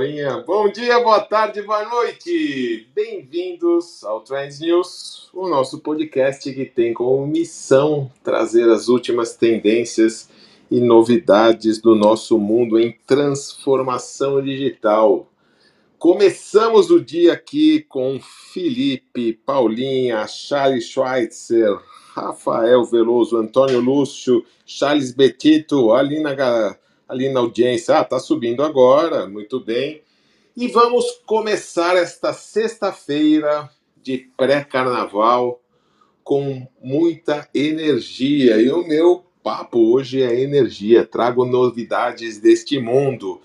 Paulinha, bom dia, boa tarde, boa noite! Bem-vindos ao Trends News, o nosso podcast que tem como missão trazer as últimas tendências e novidades do nosso mundo em transformação digital. Começamos o dia aqui com Felipe, Paulinha, Charles Schweitzer, Rafael Veloso, Antônio Lúcio, Charles Betito, ali na, ali na audiência. Ah, tá subindo agora, muito bem. E vamos começar esta sexta-feira de pré-carnaval com muita energia. E o meu papo hoje é energia. Trago novidades deste mundo.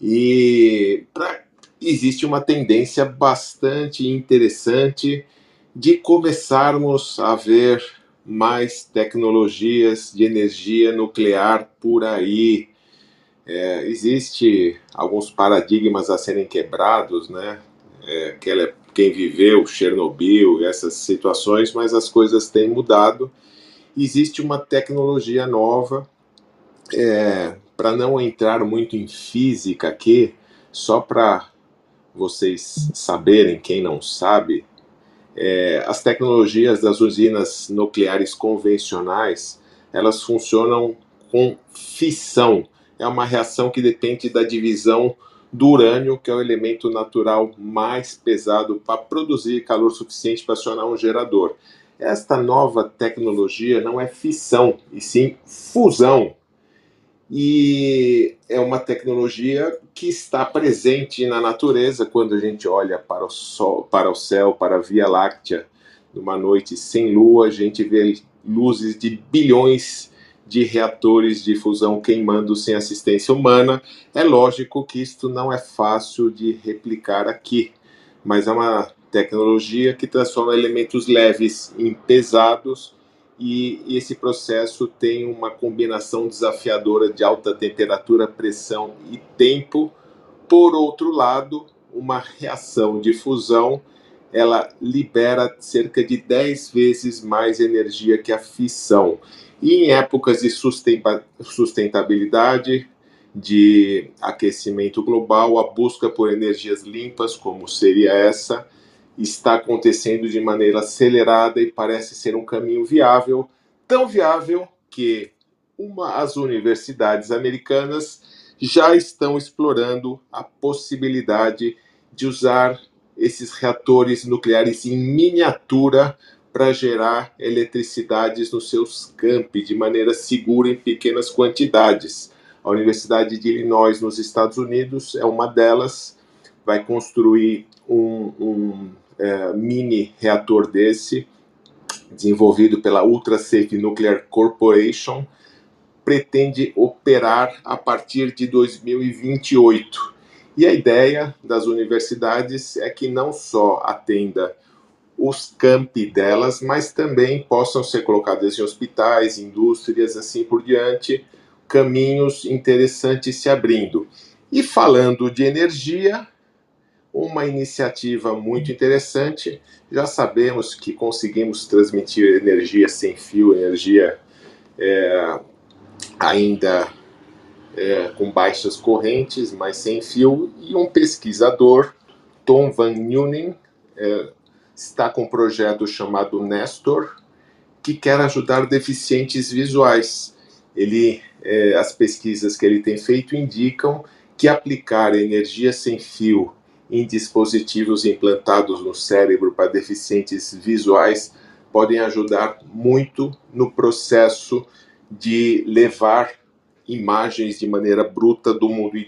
E pra, existe uma tendência bastante interessante de começarmos a ver mais tecnologias de energia nuclear por aí. É, existe alguns paradigmas a serem quebrados, né? É, quem viveu Chernobyl, essas situações, mas as coisas têm mudado. Existe uma tecnologia nova, é, para não entrar muito em física aqui, só para vocês saberem, quem não sabe, é, as tecnologias das usinas nucleares convencionais elas funcionam com fissão. É uma reação que depende da divisão do urânio, que é o elemento natural mais pesado para produzir calor suficiente para acionar um gerador. Esta nova tecnologia não é fissão, e sim fusão e é uma tecnologia que está presente na natureza quando a gente olha para o sol, para o céu, para a Via Láctea, numa noite sem lua, a gente vê luzes de bilhões de reatores de fusão queimando sem assistência humana. É lógico que isto não é fácil de replicar aqui, mas é uma tecnologia que transforma elementos leves em pesados e esse processo tem uma combinação desafiadora de alta temperatura, pressão e tempo. Por outro lado, uma reação de fusão, ela libera cerca de 10 vezes mais energia que a fissão. E em épocas de sustentabilidade, de aquecimento global, a busca por energias limpas, como seria essa, está acontecendo de maneira acelerada e parece ser um caminho viável, tão viável que uma, as universidades americanas já estão explorando a possibilidade de usar esses reatores nucleares em miniatura para gerar eletricidade nos seus campi de maneira segura em pequenas quantidades. A Universidade de Illinois, nos Estados Unidos, é uma delas, vai construir um, um é, mini reator desse, desenvolvido pela Ultra Safe Nuclear Corporation, pretende operar a partir de 2028. E a ideia das universidades é que não só atenda os campi delas, mas também possam ser colocadas em hospitais, indústrias, assim por diante, caminhos interessantes se abrindo. E falando de energia, uma iniciativa muito interessante. Já sabemos que conseguimos transmitir energia sem fio, energia é, ainda é, com baixas correntes, mas sem fio. E um pesquisador, Tom Van Nuenen, é, está com um projeto chamado Nestor, que quer ajudar deficientes visuais. Ele, é, as pesquisas que ele tem feito indicam que aplicar energia sem fio em dispositivos implantados no cérebro para deficientes visuais podem ajudar muito no processo de levar imagens de maneira bruta do mundo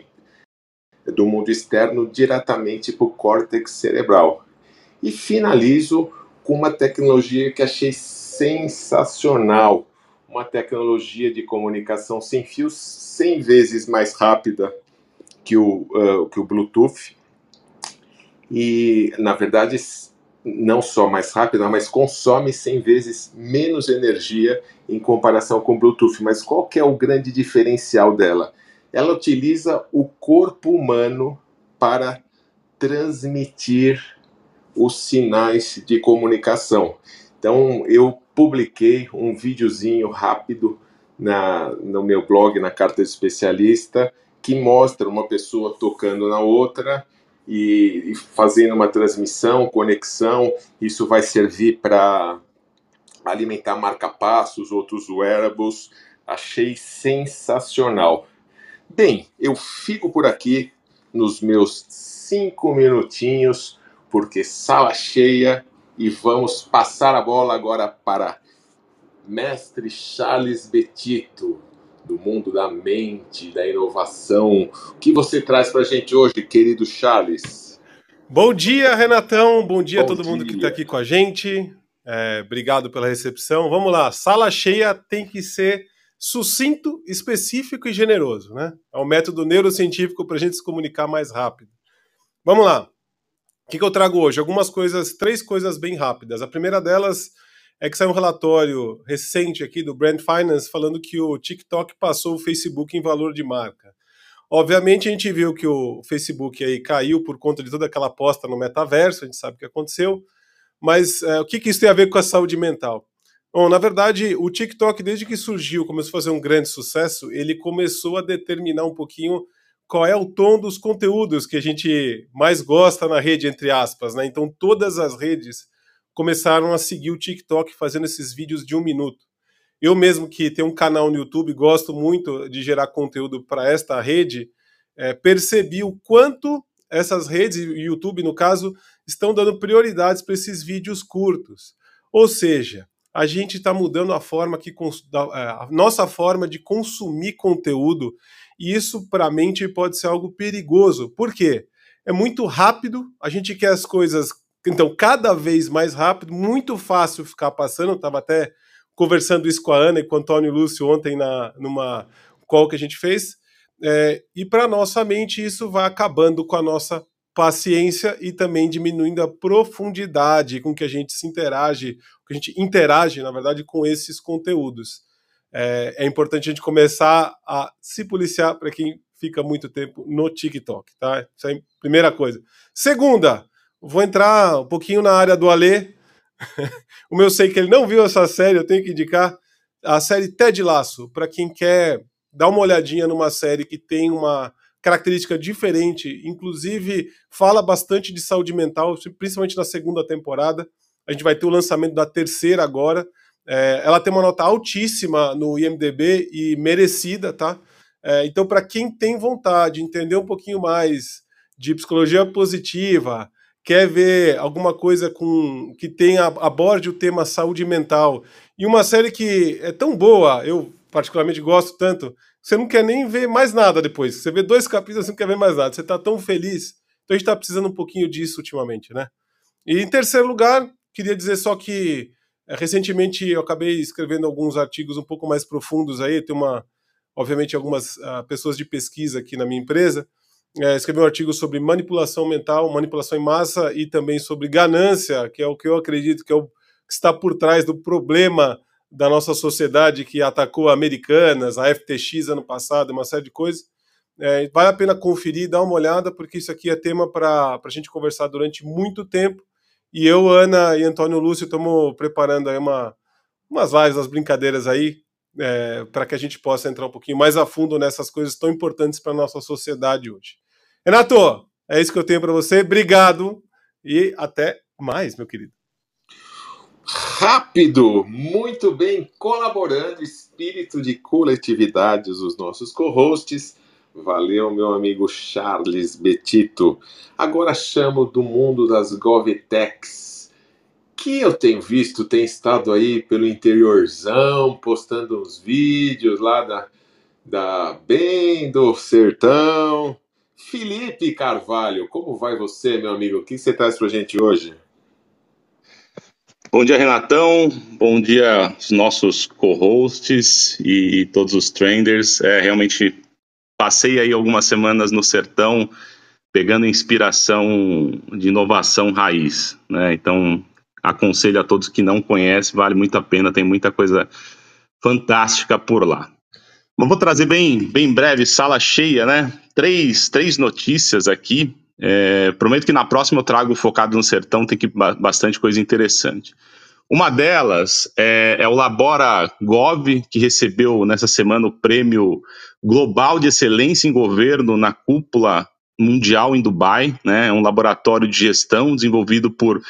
do mundo externo diretamente para o córtex cerebral. E finalizo com uma tecnologia que achei sensacional, uma tecnologia de comunicação sem fios 100 vezes mais rápida que o, uh, que o Bluetooth, e, na verdade, não só mais rápida, mas consome 100 vezes menos energia em comparação com o Bluetooth. Mas qual que é o grande diferencial dela? Ela utiliza o corpo humano para transmitir os sinais de comunicação. Então, eu publiquei um videozinho rápido na, no meu blog, na Carta Especialista, que mostra uma pessoa tocando na outra e, e fazendo uma transmissão, conexão. Isso vai servir para alimentar marca-passos, outros wearables. Achei sensacional. Bem, eu fico por aqui nos meus cinco minutinhos, porque sala cheia e vamos passar a bola agora para mestre Charles Betito, do mundo da mente, da inovação. O que você traz para a gente hoje, querido Charles? Bom dia, Renatão. Bom dia Bom a todo dia. mundo que está aqui com a gente. É, obrigado pela recepção. Vamos lá. Sala cheia tem que ser sucinto, específico e generoso, né? É um método neurocientífico para a gente se comunicar mais rápido. Vamos lá. O que, que eu trago hoje? Algumas coisas, três coisas bem rápidas. A primeira delas é que saiu um relatório recente aqui do Brand Finance falando que o TikTok passou o Facebook em valor de marca. Obviamente a gente viu que o Facebook aí caiu por conta de toda aquela aposta no metaverso, a gente sabe o que aconteceu, mas é, o que, que isso tem a ver com a saúde mental? Bom, na verdade, o TikTok, desde que surgiu, começou a fazer um grande sucesso, ele começou a determinar um pouquinho qual é o tom dos conteúdos que a gente mais gosta na rede, entre aspas, né? Então todas as redes começaram a seguir o TikTok fazendo esses vídeos de um minuto. Eu mesmo que tenho um canal no YouTube, gosto muito de gerar conteúdo para esta rede, é, percebi o quanto essas redes, e YouTube no caso, estão dando prioridades para esses vídeos curtos. Ou seja, a gente está mudando a forma que é, a nossa forma de consumir conteúdo e isso, para a mente, pode ser algo perigoso. Por quê? É muito rápido, a gente quer as coisas, então, cada vez mais rápido, muito fácil ficar passando. Estava até conversando isso com a Ana e com o Antônio Lúcio ontem na, numa call que a gente fez. É, e para nossa mente, isso vai acabando com a nossa paciência e também diminuindo a profundidade com que a gente se interage, que a gente interage, na verdade, com esses conteúdos é, é importante a gente começar a se policiar para quem fica muito tempo no TikTok, tá? Isso aí, primeira coisa. Segunda, vou entrar um pouquinho na área do Alê. o meu sei que ele não viu essa série, eu tenho que indicar a série Ted Laço, para quem quer dar uma olhadinha numa série que tem uma característica diferente, inclusive fala bastante de saúde mental, principalmente na segunda temporada. A gente vai ter o lançamento da terceira agora. É, ela tem uma nota altíssima no IMDB e merecida, tá? É, então, para quem tem vontade de entender um pouquinho mais de psicologia positiva, quer ver alguma coisa com que tenha aborde o tema saúde mental e uma série que é tão boa, eu particularmente gosto tanto, você não quer nem ver mais nada depois. Você vê dois capítulos, você não quer ver mais nada. Você está tão feliz. Então a gente está precisando um pouquinho disso ultimamente, né? E em terceiro lugar, queria dizer só que recentemente eu acabei escrevendo alguns artigos um pouco mais profundos aí, tem uma, obviamente, algumas uh, pessoas de pesquisa aqui na minha empresa. É, escrevi um artigo sobre manipulação mental, manipulação em massa e também sobre ganância, que é o que eu acredito que, é o, que está por trás do problema da nossa sociedade que atacou Americanas, a FTX ano passado, uma série de coisas. É, vale a pena conferir, dar uma olhada, porque isso aqui é tema para a gente conversar durante muito tempo. E eu, Ana e Antônio Lúcio estamos preparando aí uma, umas lives, umas brincadeiras aí, é, para que a gente possa entrar um pouquinho mais a fundo nessas coisas tão importantes para a nossa sociedade hoje. Renato, é isso que eu tenho para você. Obrigado e até mais, meu querido. Rápido, muito bem, colaborando, espírito de coletividade, os nossos co-hosts. Valeu, meu amigo Charles Betito. Agora chamo do mundo das GovTechs, que eu tenho visto, tem estado aí pelo interiorzão, postando uns vídeos lá da, da bem do sertão. Felipe Carvalho, como vai você, meu amigo? O que você traz pra gente hoje? Bom dia, Renatão. Bom dia, os nossos co-hosts e todos os trenders. É realmente passei aí algumas semanas no sertão pegando inspiração de inovação raiz, né? Então, aconselho a todos que não conhecem, vale muito a pena, tem muita coisa fantástica por lá. Mas vou trazer bem, bem breve, sala cheia, né? Três, três notícias aqui. É, prometo que na próxima eu trago focado no sertão, tem que bastante coisa interessante. Uma delas é, é o Labora Gov, que recebeu nessa semana o prêmio Global de Excelência em Governo na cúpula mundial em Dubai, né? É um laboratório de gestão desenvolvido por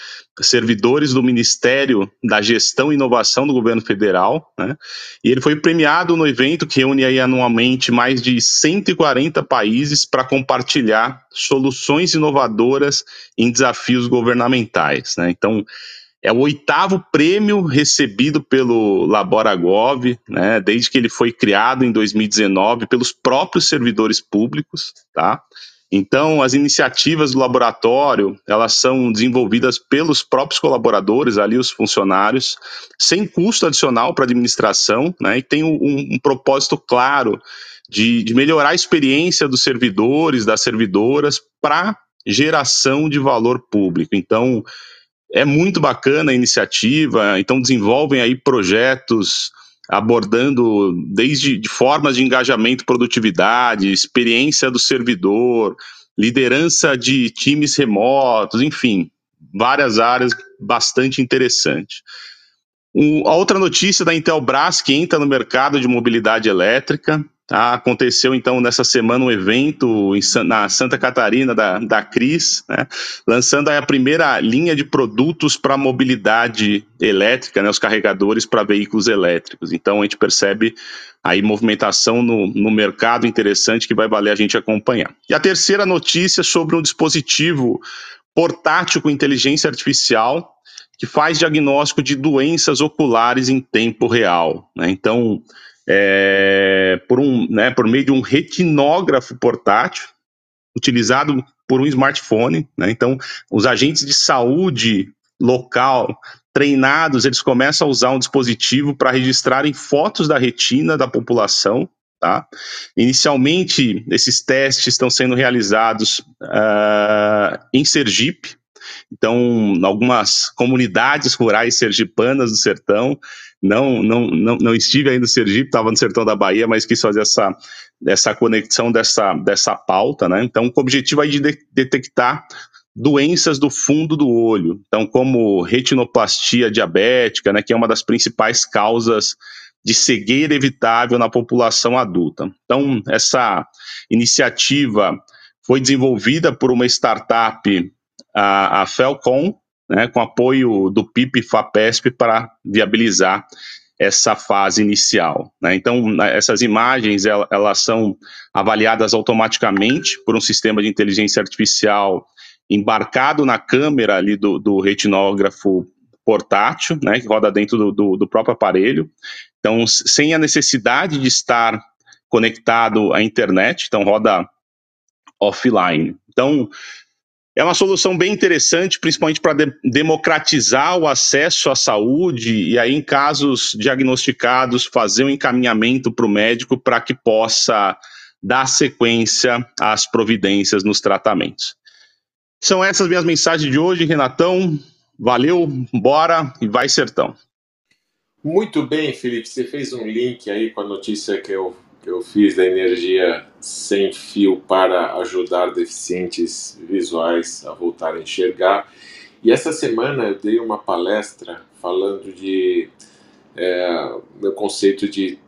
servidores do Ministério da Gestão e Inovação do Governo Federal, né? E ele foi premiado no evento que reúne aí anualmente mais de 140 países para compartilhar soluções inovadoras em desafios governamentais, né? Então, é o oitavo prêmio recebido pelo Laboragov, né, desde que ele foi criado em 2019 pelos próprios servidores públicos, tá? Então, as iniciativas do laboratório, elas são desenvolvidas pelos próprios colaboradores, ali os funcionários, sem custo adicional para a administração, né, e tem um, um propósito claro de, de melhorar a experiência dos servidores, das servidoras, para geração de valor público. Então, é muito bacana a iniciativa, então desenvolvem aí projetos abordando desde de formas de engajamento produtividade, experiência do servidor, liderança de times remotos, enfim, várias áreas bastante interessantes. Um, a outra notícia da Intelbras que entra no mercado de mobilidade elétrica, Tá? Aconteceu então nessa semana um evento em, na Santa Catarina da, da Cris, né? lançando a primeira linha de produtos para mobilidade elétrica, né? os carregadores para veículos elétricos. Então a gente percebe aí movimentação no, no mercado interessante que vai valer a gente acompanhar. E a terceira notícia sobre um dispositivo portátil com inteligência artificial que faz diagnóstico de doenças oculares em tempo real. Né? Então é, por, um, né, por meio de um retinógrafo portátil, utilizado por um smartphone. Né? Então, os agentes de saúde local treinados, eles começam a usar um dispositivo para registrarem fotos da retina da população. Tá? Inicialmente, esses testes estão sendo realizados uh, em Sergipe, então, algumas comunidades rurais sergipanas do sertão, não, não, não, não estive ainda no Sergipe, estava no sertão da Bahia, mas quis fazer essa, essa conexão dessa, dessa pauta, né? Então, o objetivo aí de, de detectar doenças do fundo do olho, então como retinoplastia diabética, né, que é uma das principais causas de cegueira evitável na população adulta. Então, essa iniciativa foi desenvolvida por uma startup a, a Felcom, né, com apoio do PIP e FAPESP para viabilizar essa fase inicial. Né? Então, essas imagens elas, elas são avaliadas automaticamente por um sistema de inteligência artificial embarcado na câmera ali do, do retinógrafo portátil, né, que roda dentro do, do, do próprio aparelho. Então, sem a necessidade de estar conectado à internet, então roda offline. Então, é uma solução bem interessante, principalmente para de democratizar o acesso à saúde e aí, em casos diagnosticados, fazer um encaminhamento para o médico para que possa dar sequência às providências nos tratamentos. São essas minhas mensagens de hoje, Renatão. Valeu, bora e vai sertão. Muito bem, Felipe. Você fez um link aí com a notícia que eu eu fiz da energia sem fio para ajudar deficientes visuais a voltar a enxergar. E essa semana eu dei uma palestra falando de é, meu conceito de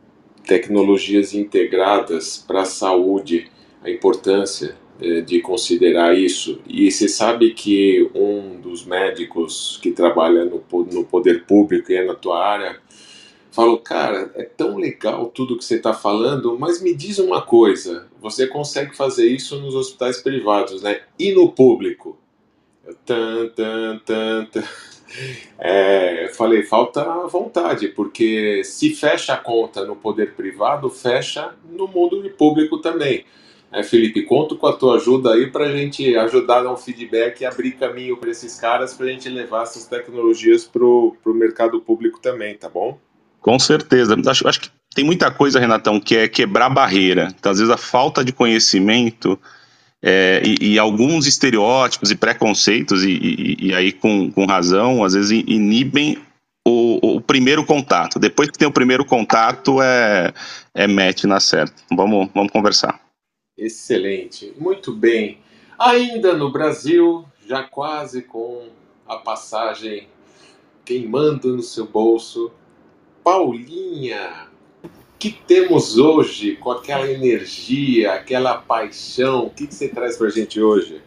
tecnologias integradas para a saúde, a importância é, de considerar isso. E você sabe que um dos médicos que trabalha no, no poder público e é na tua área Falo, cara, é tão legal tudo que você está falando, mas me diz uma coisa: você consegue fazer isso nos hospitais privados, né? E no público? Eu, tan, tan, tan, tan. É, falei, falta vontade, porque se fecha a conta no poder privado, fecha no mundo público também. É, Felipe, conto com a tua ajuda aí para a gente ajudar a dar um feedback e abrir caminho para esses caras, para a gente levar essas tecnologias para o mercado público também, tá bom? Com certeza. Acho, acho que tem muita coisa, Renatão, que é quebrar barreira. Então, às vezes, a falta de conhecimento é, e, e, alguns estereótipos e preconceitos, e, e, e, aí com, com razão, às vezes inibem o, o, primeiro contato. Depois que tem o primeiro contato, é, é match na certa. Vamos, vamos conversar. Excelente. Muito bem. Ainda no Brasil, já quase com a passagem queimando no seu bolso. Paulinha, que temos hoje com aquela energia, aquela paixão? O que, que você traz para a gente hoje?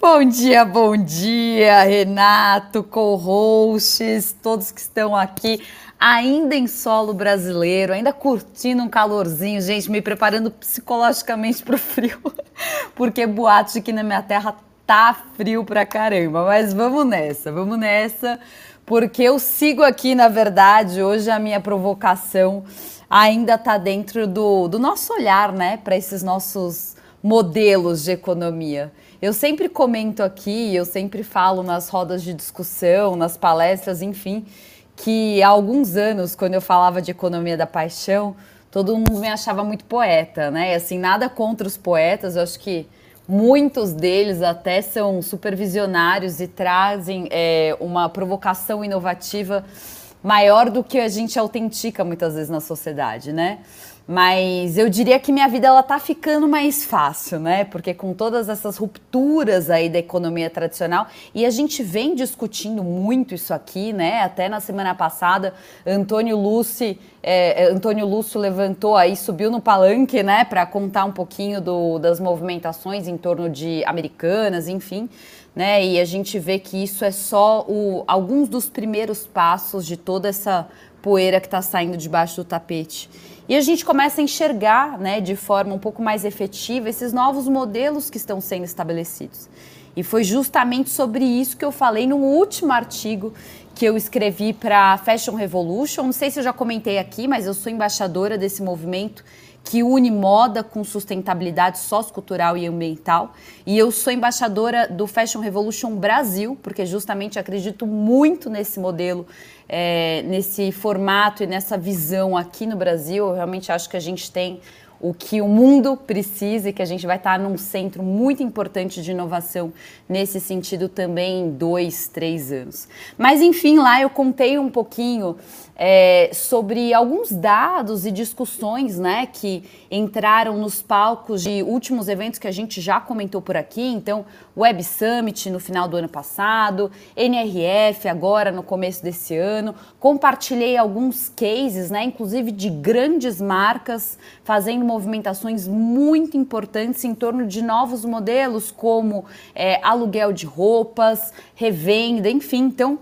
Bom dia, bom dia, Renato, co-hosts, todos que estão aqui, ainda em solo brasileiro, ainda curtindo um calorzinho, gente, me preparando psicologicamente para o frio, porque boatos aqui na minha terra tá frio pra caramba, mas vamos nessa, vamos nessa, porque eu sigo aqui, na verdade, hoje a minha provocação ainda tá dentro do, do nosso olhar, né, para esses nossos modelos de economia. Eu sempre comento aqui, eu sempre falo nas rodas de discussão, nas palestras, enfim, que há alguns anos, quando eu falava de economia da paixão, todo mundo me achava muito poeta, né? Assim, nada contra os poetas, eu acho que muitos deles até são supervisionários e trazem é, uma provocação inovativa maior do que a gente autentica muitas vezes na sociedade, né? Mas eu diria que minha vida ela tá ficando mais fácil, né? Porque com todas essas rupturas aí da economia tradicional, e a gente vem discutindo muito isso aqui, né? Até na semana passada, Antônio Lúcio, é, é, Antônio Lúcio levantou aí, subiu no palanque, né, para contar um pouquinho do, das movimentações em torno de americanas, enfim. Né, e a gente vê que isso é só o, alguns dos primeiros passos de toda essa poeira que está saindo debaixo do tapete. E a gente começa a enxergar né, de forma um pouco mais efetiva esses novos modelos que estão sendo estabelecidos. E foi justamente sobre isso que eu falei no último artigo que eu escrevi para Fashion Revolution. Não sei se eu já comentei aqui, mas eu sou embaixadora desse movimento que une moda com sustentabilidade sociocultural e ambiental. E eu sou embaixadora do Fashion Revolution Brasil, porque justamente acredito muito nesse modelo, é, nesse formato e nessa visão aqui no Brasil. Eu realmente acho que a gente tem o que o mundo precisa e que a gente vai estar num centro muito importante de inovação nesse sentido também em dois, três anos. Mas enfim, lá eu contei um pouquinho é, sobre alguns dados e discussões né, que entraram nos palcos de últimos eventos que a gente já comentou por aqui. Então, Web Summit no final do ano passado, NRF agora no começo desse ano. Compartilhei alguns cases, né, inclusive de grandes marcas fazendo movimentações muito importantes em torno de novos modelos, como é, aluguel de roupas, revenda, enfim. Então,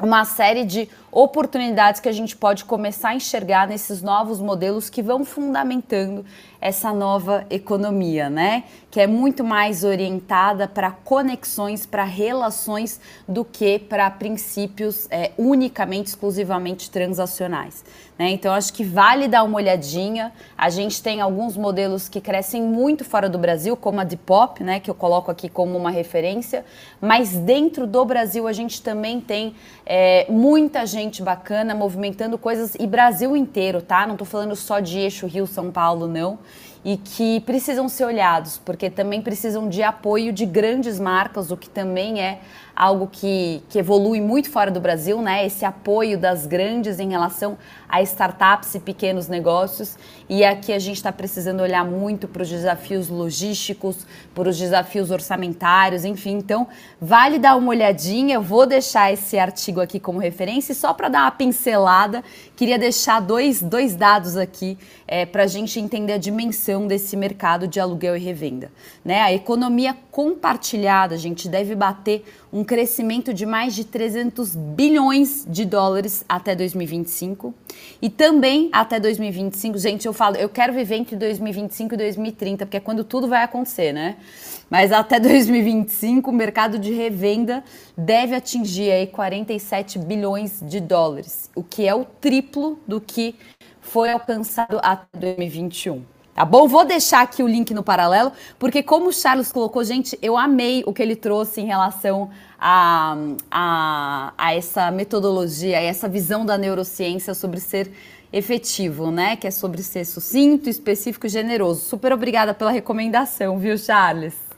uma série de oportunidades que a gente pode começar a enxergar nesses novos modelos que vão fundamentando essa nova economia, né? Que é muito mais orientada para conexões, para relações, do que para princípios é, unicamente, exclusivamente transacionais. Né? Então, acho que vale dar uma olhadinha. A gente tem alguns modelos que crescem muito fora do Brasil, como a Depop, né? Que eu coloco aqui como uma referência. Mas dentro do Brasil, a gente também tem é, muita gente bacana movimentando coisas e Brasil inteiro, tá? Não estou falando só de eixo Rio-São Paulo, não e que precisam ser olhados, porque também precisam de apoio de grandes marcas, o que também é algo que, que evolui muito fora do Brasil, né? Esse apoio das grandes em relação a startups e pequenos negócios. E aqui a gente está precisando olhar muito para os desafios logísticos, para os desafios orçamentários, enfim. Então, vale dar uma olhadinha. Eu vou deixar esse artigo aqui como referência. Só para dar uma pincelada, queria deixar dois, dois dados aqui é, para a gente entender a dimensão desse mercado de aluguel e revenda. Né? A economia compartilhada, a gente deve bater um crescimento de mais de 300 bilhões de dólares até 2025. E também até 2025, gente, eu falo, eu quero viver entre 2025 e 2030, porque é quando tudo vai acontecer, né? Mas até 2025, o mercado de revenda deve atingir aí 47 bilhões de dólares, o que é o triplo do que foi alcançado até 2021. Tá bom? Vou deixar aqui o link no paralelo, porque como o Charles colocou, gente, eu amei o que ele trouxe em relação a, a, a essa metodologia, a essa visão da neurociência sobre ser efetivo, né? Que é sobre ser sucinto, específico e generoso. Super obrigada pela recomendação, viu, Charles?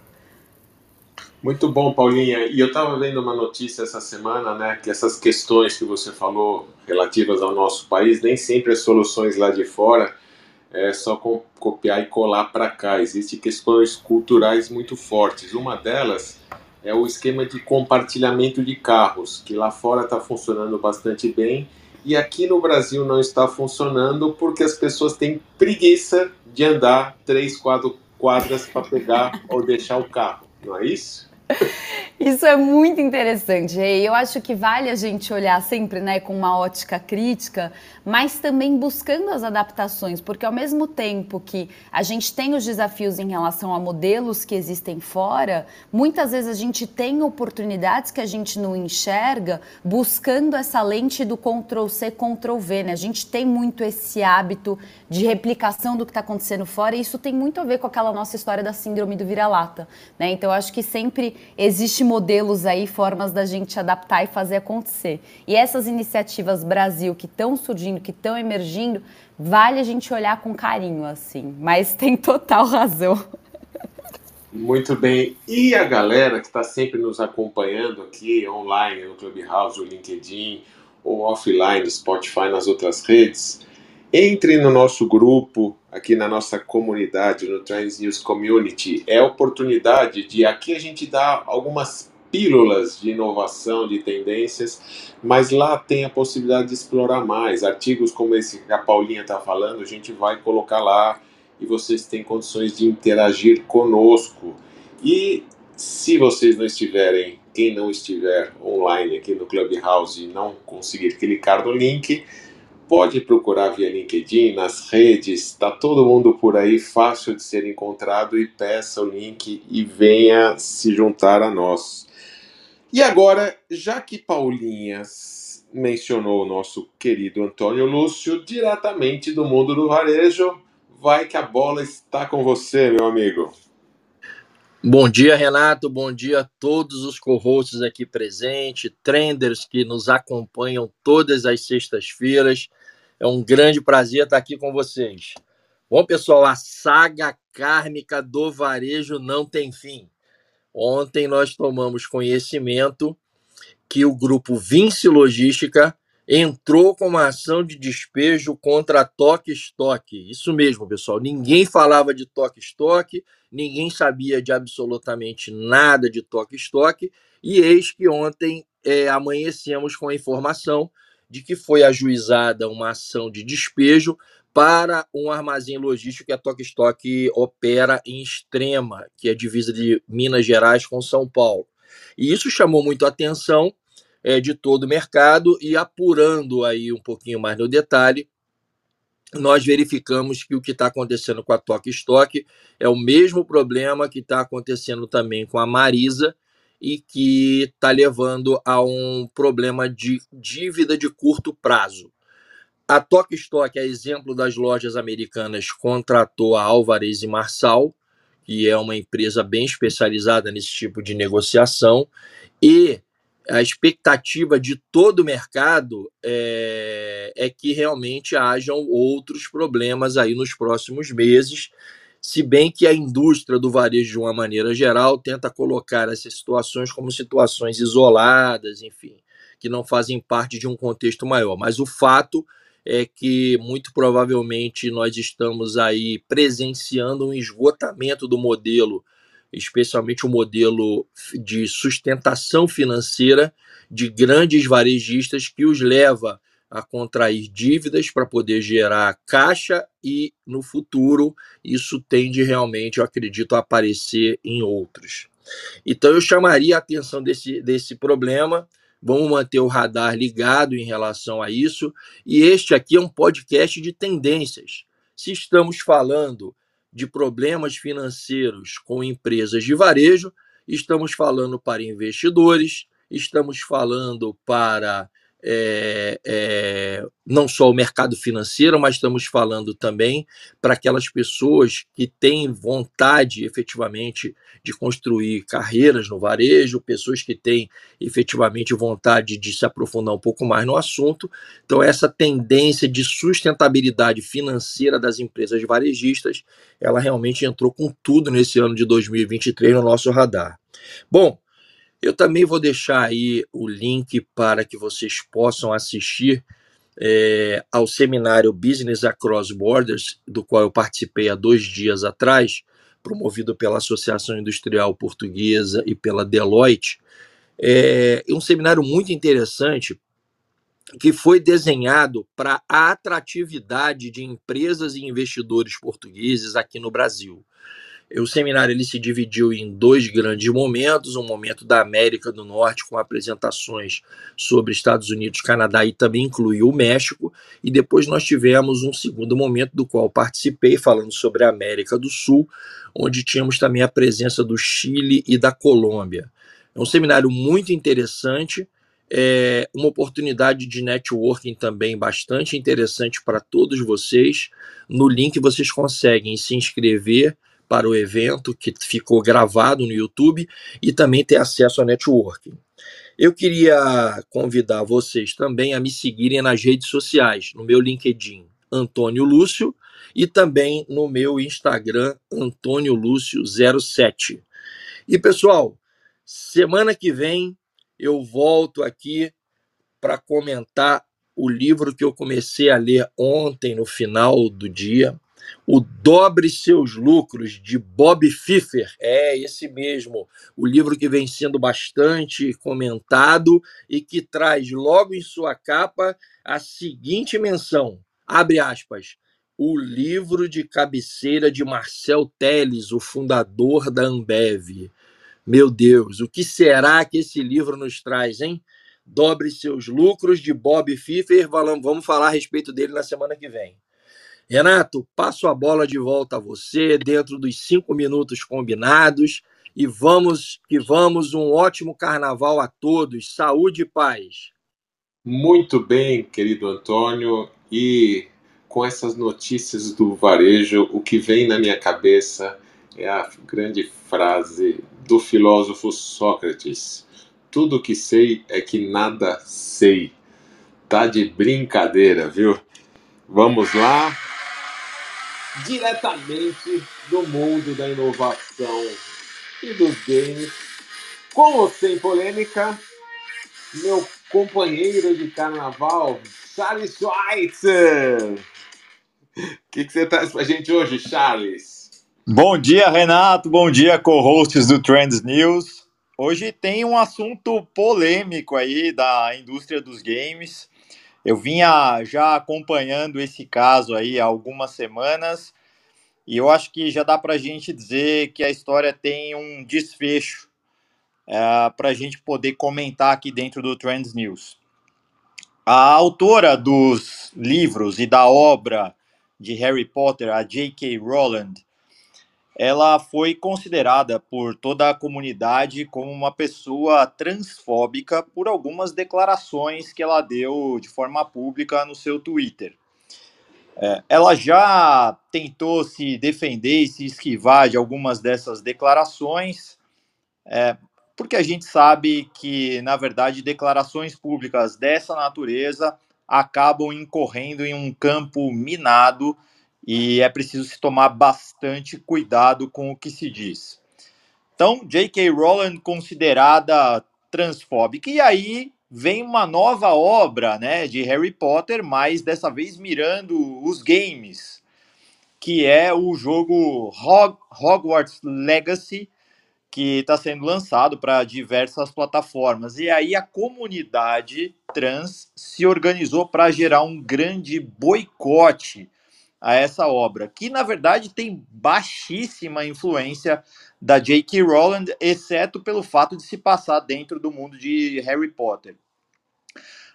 Muito bom, Paulinha. E eu estava vendo uma notícia essa semana, né, que essas questões que você falou relativas ao nosso país, nem sempre as soluções lá de fora é só copiar e colar para cá. Existem questões culturais muito fortes. Uma delas é o esquema de compartilhamento de carros, que lá fora está funcionando bastante bem e aqui no Brasil não está funcionando porque as pessoas têm preguiça de andar três, quatro quadras para pegar ou deixar o carro, não é isso? Isso é muito interessante. E eu acho que vale a gente olhar sempre né, com uma ótica crítica, mas também buscando as adaptações, porque ao mesmo tempo que a gente tem os desafios em relação a modelos que existem fora, muitas vezes a gente tem oportunidades que a gente não enxerga buscando essa lente do Ctrl-C, Ctrl-V. Né? A gente tem muito esse hábito de replicação do que está acontecendo fora, e isso tem muito a ver com aquela nossa história da síndrome do vira-lata. Né? Então, acho que sempre existe modelos aí, formas da gente adaptar e fazer acontecer. E essas iniciativas Brasil que estão surgindo, que estão emergindo, vale a gente olhar com carinho, assim. Mas tem total razão. Muito bem. E a galera que está sempre nos acompanhando aqui online, no Clubhouse, no LinkedIn, ou offline, Spotify, nas outras redes, entre no nosso grupo, aqui na nossa comunidade, no Trans News Community. É oportunidade de aqui a gente dar algumas pílulas de inovação, de tendências, mas lá tem a possibilidade de explorar mais. Artigos como esse que a Paulinha está falando, a gente vai colocar lá e vocês têm condições de interagir conosco. E se vocês não estiverem, quem não estiver online aqui no Clubhouse e não conseguir clicar no link, Pode procurar via LinkedIn, nas redes, está todo mundo por aí, fácil de ser encontrado e peça o link e venha se juntar a nós. E agora, já que Paulinhas mencionou o nosso querido Antônio Lúcio, diretamente do mundo do varejo, vai que a bola está com você, meu amigo. Bom dia, Renato. Bom dia a todos os co-hosts aqui presentes, trenders que nos acompanham todas as sextas-feiras. É um grande prazer estar aqui com vocês. Bom, pessoal, a saga kármica do varejo não tem fim. Ontem nós tomamos conhecimento que o grupo Vinci Logística entrou com uma ação de despejo contra Toque Stock. Isso mesmo, pessoal. Ninguém falava de Toque Stock, ninguém sabia de absolutamente nada de Toque Stock. E eis que ontem é, amanhecemos com a informação de que foi ajuizada uma ação de despejo para um armazém logístico que a Toque Stock opera em Extrema, que é divisa de Minas Gerais com São Paulo. E isso chamou muito a atenção é, de todo o mercado e apurando aí um pouquinho mais no detalhe, nós verificamos que o que está acontecendo com a Toque Stock é o mesmo problema que está acontecendo também com a Marisa e que está levando a um problema de dívida de curto prazo. A Toque Stock, a exemplo das lojas americanas, contratou a Alvarez e Marçal, que é uma empresa bem especializada nesse tipo de negociação, e a expectativa de todo o mercado é, é que realmente hajam outros problemas aí nos próximos meses, se bem que a indústria do varejo, de uma maneira geral, tenta colocar essas situações como situações isoladas, enfim, que não fazem parte de um contexto maior. Mas o fato é que muito provavelmente nós estamos aí presenciando um esgotamento do modelo especialmente o modelo de sustentação financeira de grandes varejistas que os leva a contrair dívidas para poder gerar caixa e no futuro isso tende realmente, eu acredito, a aparecer em outros. Então eu chamaria a atenção desse, desse problema. Vamos manter o radar ligado em relação a isso. E este aqui é um podcast de tendências. Se estamos falando de problemas financeiros com empresas de varejo, estamos falando para investidores, estamos falando para é, é, não só o mercado financeiro, mas estamos falando também para aquelas pessoas que têm vontade efetivamente de construir carreiras no varejo, pessoas que têm efetivamente vontade de se aprofundar um pouco mais no assunto. Então, essa tendência de sustentabilidade financeira das empresas varejistas, ela realmente entrou com tudo nesse ano de 2023 no nosso radar. Bom, eu também vou deixar aí o link para que vocês possam assistir é, ao seminário Business Across Borders, do qual eu participei há dois dias atrás, promovido pela Associação Industrial Portuguesa e pela Deloitte. É um seminário muito interessante que foi desenhado para a atratividade de empresas e investidores portugueses aqui no Brasil. O seminário ele se dividiu em dois grandes momentos, um momento da América do Norte com apresentações sobre Estados Unidos, Canadá e também incluiu o México, e depois nós tivemos um segundo momento do qual participei falando sobre a América do Sul, onde tínhamos também a presença do Chile e da Colômbia. É um seminário muito interessante, é uma oportunidade de networking também bastante interessante para todos vocês. No link vocês conseguem se inscrever para o evento que ficou gravado no YouTube e também ter acesso a networking. Eu queria convidar vocês também a me seguirem nas redes sociais, no meu LinkedIn, Antônio Lúcio, e também no meu Instagram, Antônio Lúcio 07. E pessoal, semana que vem eu volto aqui para comentar o livro que eu comecei a ler ontem no final do dia, o Dobre Seus Lucros, de Bob Fiffer. É esse mesmo. O livro que vem sendo bastante comentado e que traz logo em sua capa a seguinte menção: abre aspas. O livro de cabeceira de Marcel Teles, o fundador da Ambev. Meu Deus, o que será que esse livro nos traz, hein? Dobre seus lucros de Bob Fiffer. Vamos falar a respeito dele na semana que vem. Renato, passo a bola de volta a você dentro dos cinco minutos combinados e vamos que vamos um ótimo carnaval a todos. Saúde e paz. Muito bem, querido Antônio. E com essas notícias do varejo, o que vem na minha cabeça é a grande frase do filósofo Sócrates: Tudo que sei é que nada sei. Tá de brincadeira, viu? Vamos lá diretamente do mundo da inovação e dos games, com ou sem polêmica, meu companheiro de carnaval, Charles Schweitzer. O que, que você traz pra gente hoje, Charles? Bom dia, Renato. Bom dia, co-hosts do Trends News. Hoje tem um assunto polêmico aí da indústria dos games. Eu vinha já acompanhando esse caso aí há algumas semanas e eu acho que já dá para a gente dizer que a história tem um desfecho é, para a gente poder comentar aqui dentro do Trends News. A autora dos livros e da obra de Harry Potter, a J.K. Rowland, ela foi considerada por toda a comunidade como uma pessoa transfóbica por algumas declarações que ela deu de forma pública no seu Twitter. É, ela já tentou se defender e se esquivar de algumas dessas declarações, é, porque a gente sabe que, na verdade, declarações públicas dessa natureza acabam incorrendo em um campo minado e é preciso se tomar bastante cuidado com o que se diz. Então, J.K. Rowling considerada transfóbica. E aí vem uma nova obra né, de Harry Potter, mas dessa vez mirando os games, que é o jogo Hog Hogwarts Legacy, que está sendo lançado para diversas plataformas. E aí a comunidade trans se organizou para gerar um grande boicote a essa obra, que na verdade tem baixíssima influência da J.K. Rowling, exceto pelo fato de se passar dentro do mundo de Harry Potter.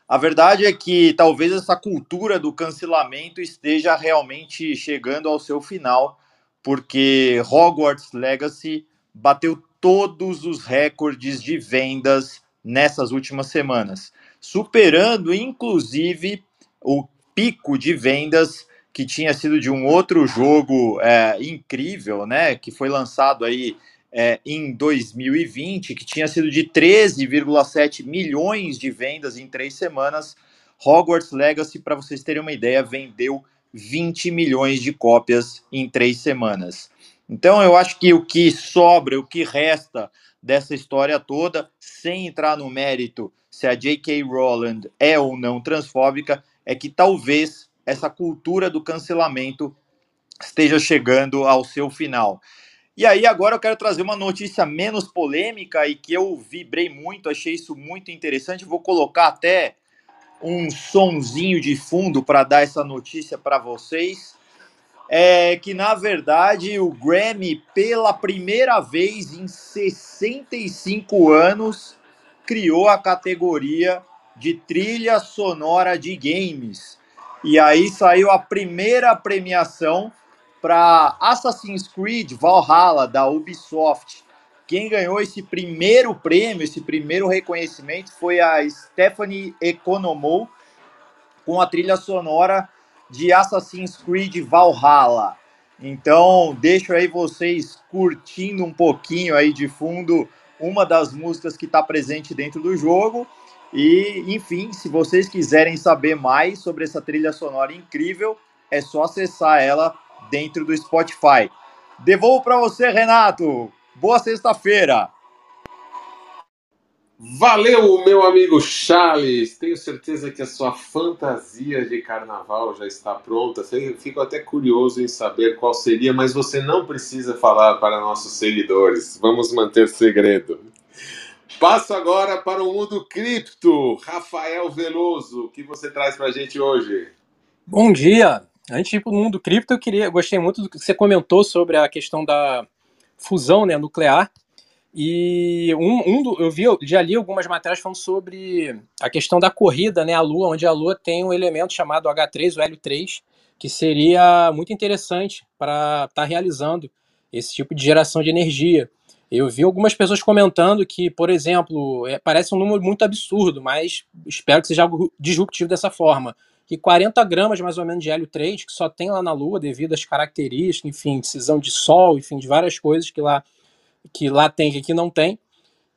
A verdade é que talvez essa cultura do cancelamento esteja realmente chegando ao seu final, porque Hogwarts Legacy bateu todos os recordes de vendas nessas últimas semanas, superando inclusive o pico de vendas que tinha sido de um outro jogo é, incrível, né? Que foi lançado aí é, em 2020, que tinha sido de 13,7 milhões de vendas em três semanas. Hogwarts Legacy, para vocês terem uma ideia, vendeu 20 milhões de cópias em três semanas. Então, eu acho que o que sobra, o que resta dessa história toda, sem entrar no mérito se a J.K. Rowland é ou não transfóbica, é que talvez essa cultura do cancelamento esteja chegando ao seu final. E aí agora eu quero trazer uma notícia menos polêmica e que eu vibrei muito, achei isso muito interessante. Vou colocar até um sonzinho de fundo para dar essa notícia para vocês. É que na verdade o Grammy, pela primeira vez em 65 anos, criou a categoria de trilha sonora de games. E aí saiu a primeira premiação para Assassin's Creed Valhalla da Ubisoft. Quem ganhou esse primeiro prêmio, esse primeiro reconhecimento foi a Stephanie Economou com a trilha sonora de Assassin's Creed Valhalla. Então, deixo aí vocês curtindo um pouquinho aí de fundo uma das músicas que está presente dentro do jogo. E, enfim, se vocês quiserem saber mais sobre essa trilha sonora incrível, é só acessar ela dentro do Spotify. Devolvo para você, Renato. Boa sexta-feira. Valeu, meu amigo Charles. Tenho certeza que a sua fantasia de carnaval já está pronta. Fico até curioso em saber qual seria, mas você não precisa falar para nossos seguidores. Vamos manter segredo. Passo agora para o mundo cripto. Rafael Veloso, o que você traz para a gente hoje? Bom dia. Antes de ir para o mundo cripto, eu queria, gostei muito do que você comentou sobre a questão da fusão né, nuclear. E um, um do, eu vi, já li algumas matérias falando sobre a questão da corrida né, à Lua, onde a Lua tem um elemento chamado H3, o hélio 3, que seria muito interessante para estar tá realizando esse tipo de geração de energia. Eu vi algumas pessoas comentando que, por exemplo, é, parece um número muito absurdo, mas espero que seja algo disruptivo dessa forma que 40 gramas mais ou menos de hélio 3, que só tem lá na Lua devido às características, enfim, decisão de sol, enfim, de várias coisas que lá, que lá tem que aqui não tem.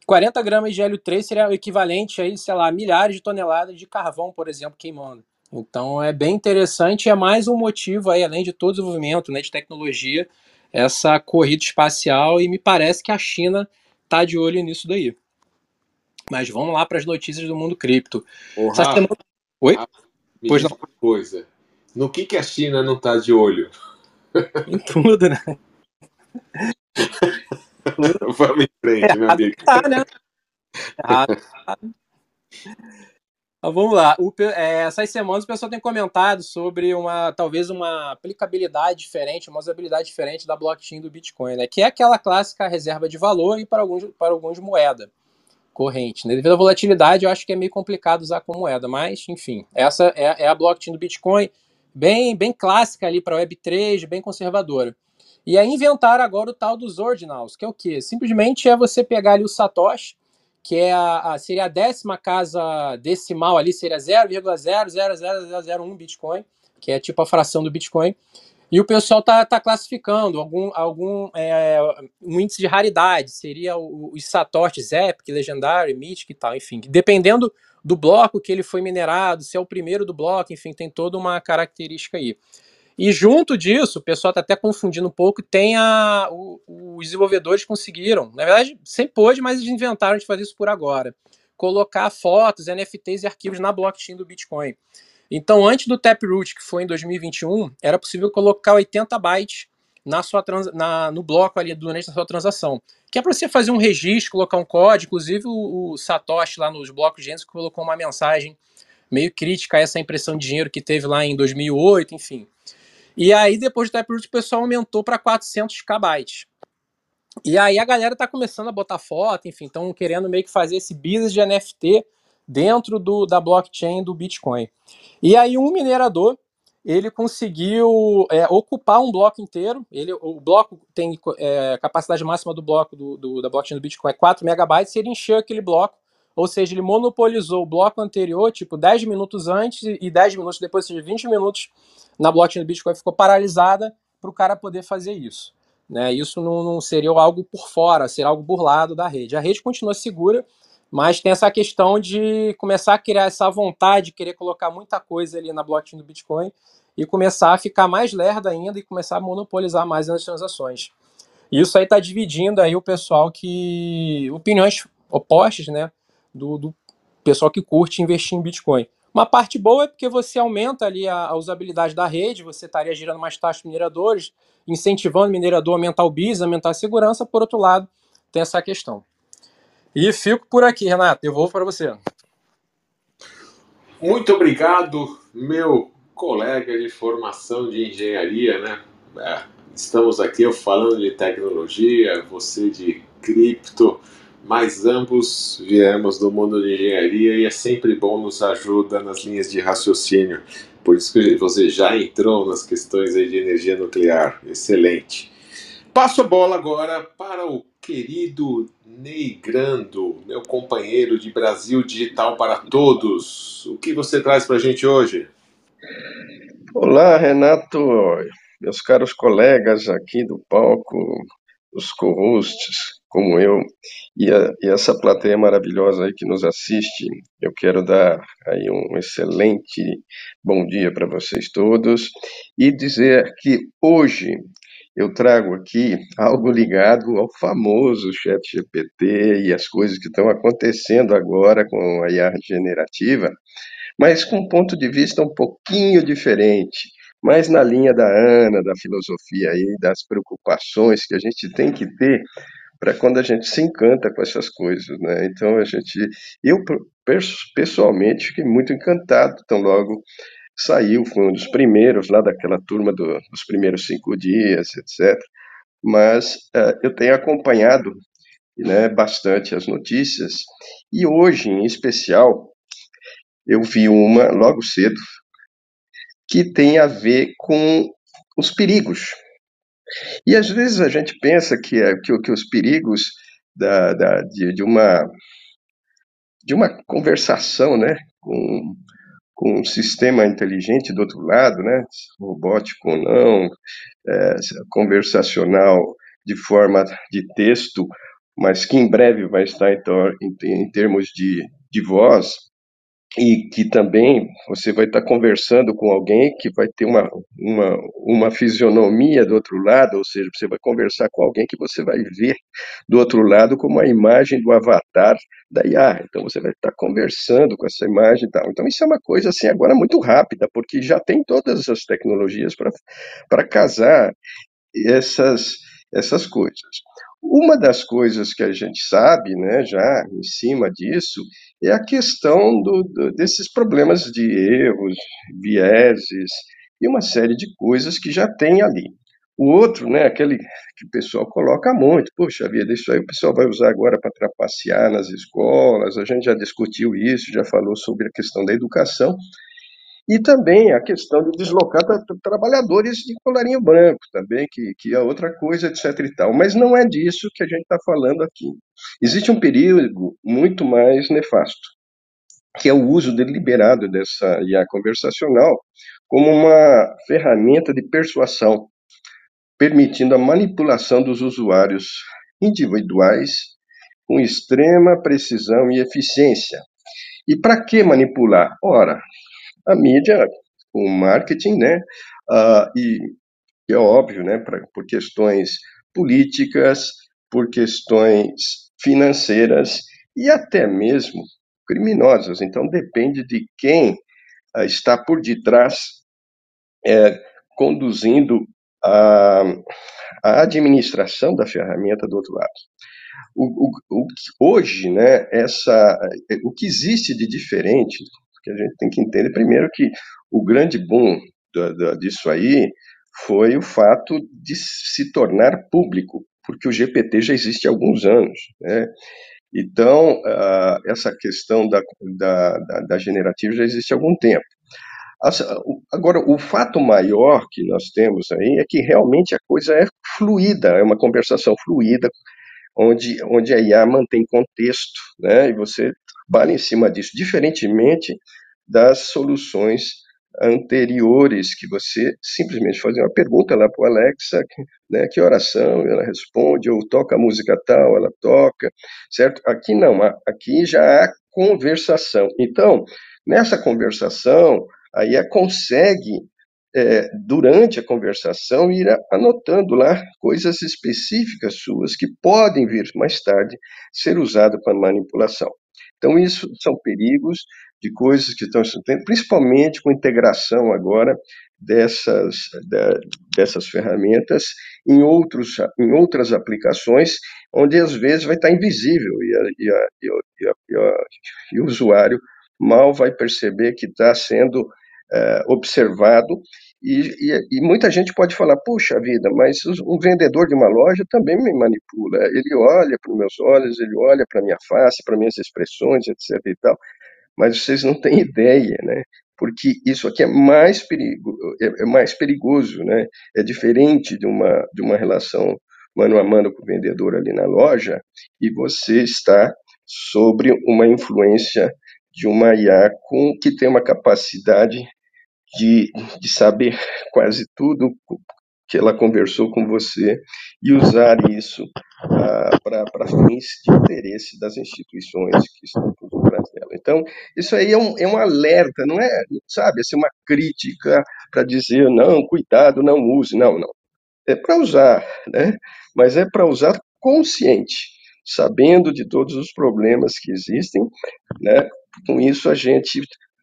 40 gramas de hélio 3 seria o equivalente aí, sei lá, a milhares de toneladas de carvão, por exemplo, queimando. Então é bem interessante, é mais um motivo aí, além de todo o desenvolvimento né, de tecnologia, essa corrida espacial, e me parece que a China está de olho nisso daí. Mas vamos lá para as notícias do mundo cripto. Semana... Oi? Me pois não. uma coisa. No que, que a China não está de olho? Em tudo, né? Vamos em frente, meu amigo. Tá, né? Errado, tá. Vamos lá. O, é, essas semanas o pessoal tem comentado sobre uma talvez uma aplicabilidade diferente, uma usabilidade diferente da blockchain do Bitcoin, né? Que é aquela clássica reserva de valor e para alguns, para alguns moeda corrente. Né? Devido à volatilidade, eu acho que é meio complicado usar como moeda, mas, enfim, essa é, é a blockchain do Bitcoin, bem, bem clássica ali para Web3, bem conservadora. E aí inventaram agora o tal dos ordinals, que é o quê? Simplesmente é você pegar ali o Satoshi, que é a, a seria a décima casa decimal ali, seria 0,00001 Bitcoin, que é tipo a fração do Bitcoin, e o pessoal tá, tá classificando algum, algum é, um índice de raridade, seria os satoshis Epic, Legendário, Mythic e tal, enfim. Dependendo do bloco que ele foi minerado, se é o primeiro do bloco, enfim, tem toda uma característica aí. E junto disso, o pessoal está até confundindo um pouco, tem a, o, os desenvolvedores conseguiram, na verdade, sempre pôde, mas eles inventaram de fazer isso por agora, colocar fotos, NFTs e arquivos na blockchain do Bitcoin. Então, antes do Taproot, que foi em 2021, era possível colocar 80 bytes na sua trans, na, no bloco ali durante a sua transação. Que é para você fazer um registro, colocar um código. Inclusive, o, o Satoshi lá nos blocos Genesis colocou uma mensagem meio crítica a essa impressão de dinheiro que teve lá em 2008, enfim. E aí, depois do Taproot, o pessoal aumentou para 400 KB. E aí a galera tá começando a botar foto, enfim, estão querendo meio que fazer esse business de NFT dentro do, da blockchain do Bitcoin. E aí um minerador ele conseguiu é, ocupar um bloco inteiro. Ele, o bloco tem é, capacidade máxima do bloco do, do, da blockchain do Bitcoin é 4 megabytes. E ele encheu aquele bloco, ou seja, ele monopolizou o bloco anterior, tipo 10 minutos antes e 10 minutos depois, ou seja, 20 minutos na blockchain do Bitcoin ficou paralisada para o cara poder fazer isso. Né? Isso não, não seria algo por fora, seria algo burlado da rede. A rede continua segura, mas tem essa questão de começar a criar essa vontade de querer colocar muita coisa ali na blockchain do Bitcoin e começar a ficar mais lerda ainda e começar a monopolizar mais as transações. Isso aí está dividindo aí o pessoal que. opiniões opostas, né? Do, do pessoal que curte investir em Bitcoin. Uma parte boa é porque você aumenta ali a, a usabilidade da rede, você estaria gerando mais taxas mineradores, incentivando o minerador a aumentar o BIS, aumentar a segurança. Por outro lado, tem essa questão. E fico por aqui, Renato. Vou para você. Muito obrigado, meu colega de formação de engenharia, né? É, estamos aqui eu falando de tecnologia, você de cripto, mas ambos viemos do mundo de engenharia e é sempre bom nos ajuda nas linhas de raciocínio. Por isso que você já entrou nas questões de energia nuclear. Excelente. Passo a bola agora para o querido Ney Grando, meu companheiro de Brasil Digital para Todos. O que você traz para a gente hoje? Olá, Renato, meus caros colegas aqui do palco, os co-hosts, como eu, e, a, e, essa plateia maravilhosa aí que nos assiste. Eu quero dar aí um excelente bom dia para vocês todos e dizer que hoje eu trago aqui algo ligado ao famoso chat GPT e as coisas que estão acontecendo agora com a IA generativa, mas com um ponto de vista um pouquinho diferente, mais na linha da Ana, da filosofia aí, das preocupações que a gente tem que ter para quando a gente se encanta com essas coisas, né? Então a gente, eu pessoalmente fiquei muito encantado, tão logo saiu, foi um dos primeiros lá daquela turma do, dos primeiros cinco dias, etc. Mas uh, eu tenho acompanhado né, bastante as notícias e hoje, em especial, eu vi uma logo cedo que tem a ver com os perigos e às vezes a gente pensa que, é, que, que os perigos da, da, de, de, uma, de uma conversação né, com, com um sistema inteligente do outro lado, né, robótico ou não, é, conversacional de forma de texto, mas que em breve vai estar em, em, termos de, de voz, e que também você vai estar conversando com alguém que vai ter uma, uma, uma fisionomia do outro lado, ou seja, você vai conversar com alguém que você vai ver do outro lado como a imagem do avatar da IA. Então você vai estar conversando com essa imagem e tal. Então isso é uma coisa assim agora muito rápida, porque já tem todas as tecnologias para casar essas, essas coisas. Uma das coisas que a gente sabe, né, já em cima disso, é a questão do, do, desses problemas de erros, vieses e uma série de coisas que já tem ali. O outro, né, aquele que o pessoal coloca muito, poxa vida, isso aí o pessoal vai usar agora para trapacear nas escolas, a gente já discutiu isso, já falou sobre a questão da educação, e também a questão de deslocar tra trabalhadores de colarinho branco também, que, que é outra coisa, etc e tal. Mas não é disso que a gente está falando aqui. Existe um perigo muito mais nefasto, que é o uso deliberado dessa IA conversacional como uma ferramenta de persuasão, permitindo a manipulação dos usuários individuais com extrema precisão e eficiência. E para que manipular? Ora, a mídia, o marketing, né? Uh, e é óbvio, né? Pra, por questões políticas, por questões financeiras e até mesmo criminosas. Então depende de quem uh, está por detrás é, conduzindo a, a administração da ferramenta do outro lado. O, o, o, hoje, né, essa, o que existe de diferente porque a gente tem que entender primeiro que o grande boom disso aí foi o fato de se tornar público, porque o GPT já existe há alguns anos. Né? Então, uh, essa questão da, da, da, da generativa já existe há algum tempo. Agora, o fato maior que nós temos aí é que realmente a coisa é fluida, é uma conversação fluida, onde, onde a IA mantém contexto, né, e você trabalha em cima disso, diferentemente das soluções anteriores, que você simplesmente fazia uma pergunta lá para o Alexa, né, que oração, ela responde, ou toca a música tal, ela toca, certo? Aqui não, aqui já há conversação. Então, nessa conversação, a IA consegue, é, durante a conversação, ir anotando lá coisas específicas suas que podem vir mais tarde ser usadas para manipulação. Então, isso são perigos de coisas que estão acontecendo, principalmente com a integração agora dessas, dessas ferramentas em, outros, em outras aplicações, onde às vezes vai estar invisível e, a, e, a, e, a, e o usuário mal vai perceber que está sendo é, observado e, e, e, muita gente pode falar, puxa vida, mas um vendedor de uma loja também me manipula. Ele olha para os meus olhos, ele olha para minha face, para minhas expressões, etc. e tal. Mas vocês não têm ideia, né? Porque isso aqui é mais, perigo, é, é mais perigoso, né? É diferente de uma, de uma relação mano a mano com o vendedor ali na loja e você está sobre uma influência de uma IA com, que tem uma capacidade de, de saber quase tudo que ela conversou com você e usar isso ah, para fins de interesse das instituições que estão por trás dela. Então, isso aí é um, é um alerta, não é, sabe, assim, uma crítica para dizer, não, cuidado, não use, não, não. É para usar, né? mas é para usar consciente, sabendo de todos os problemas que existem, né? com isso a gente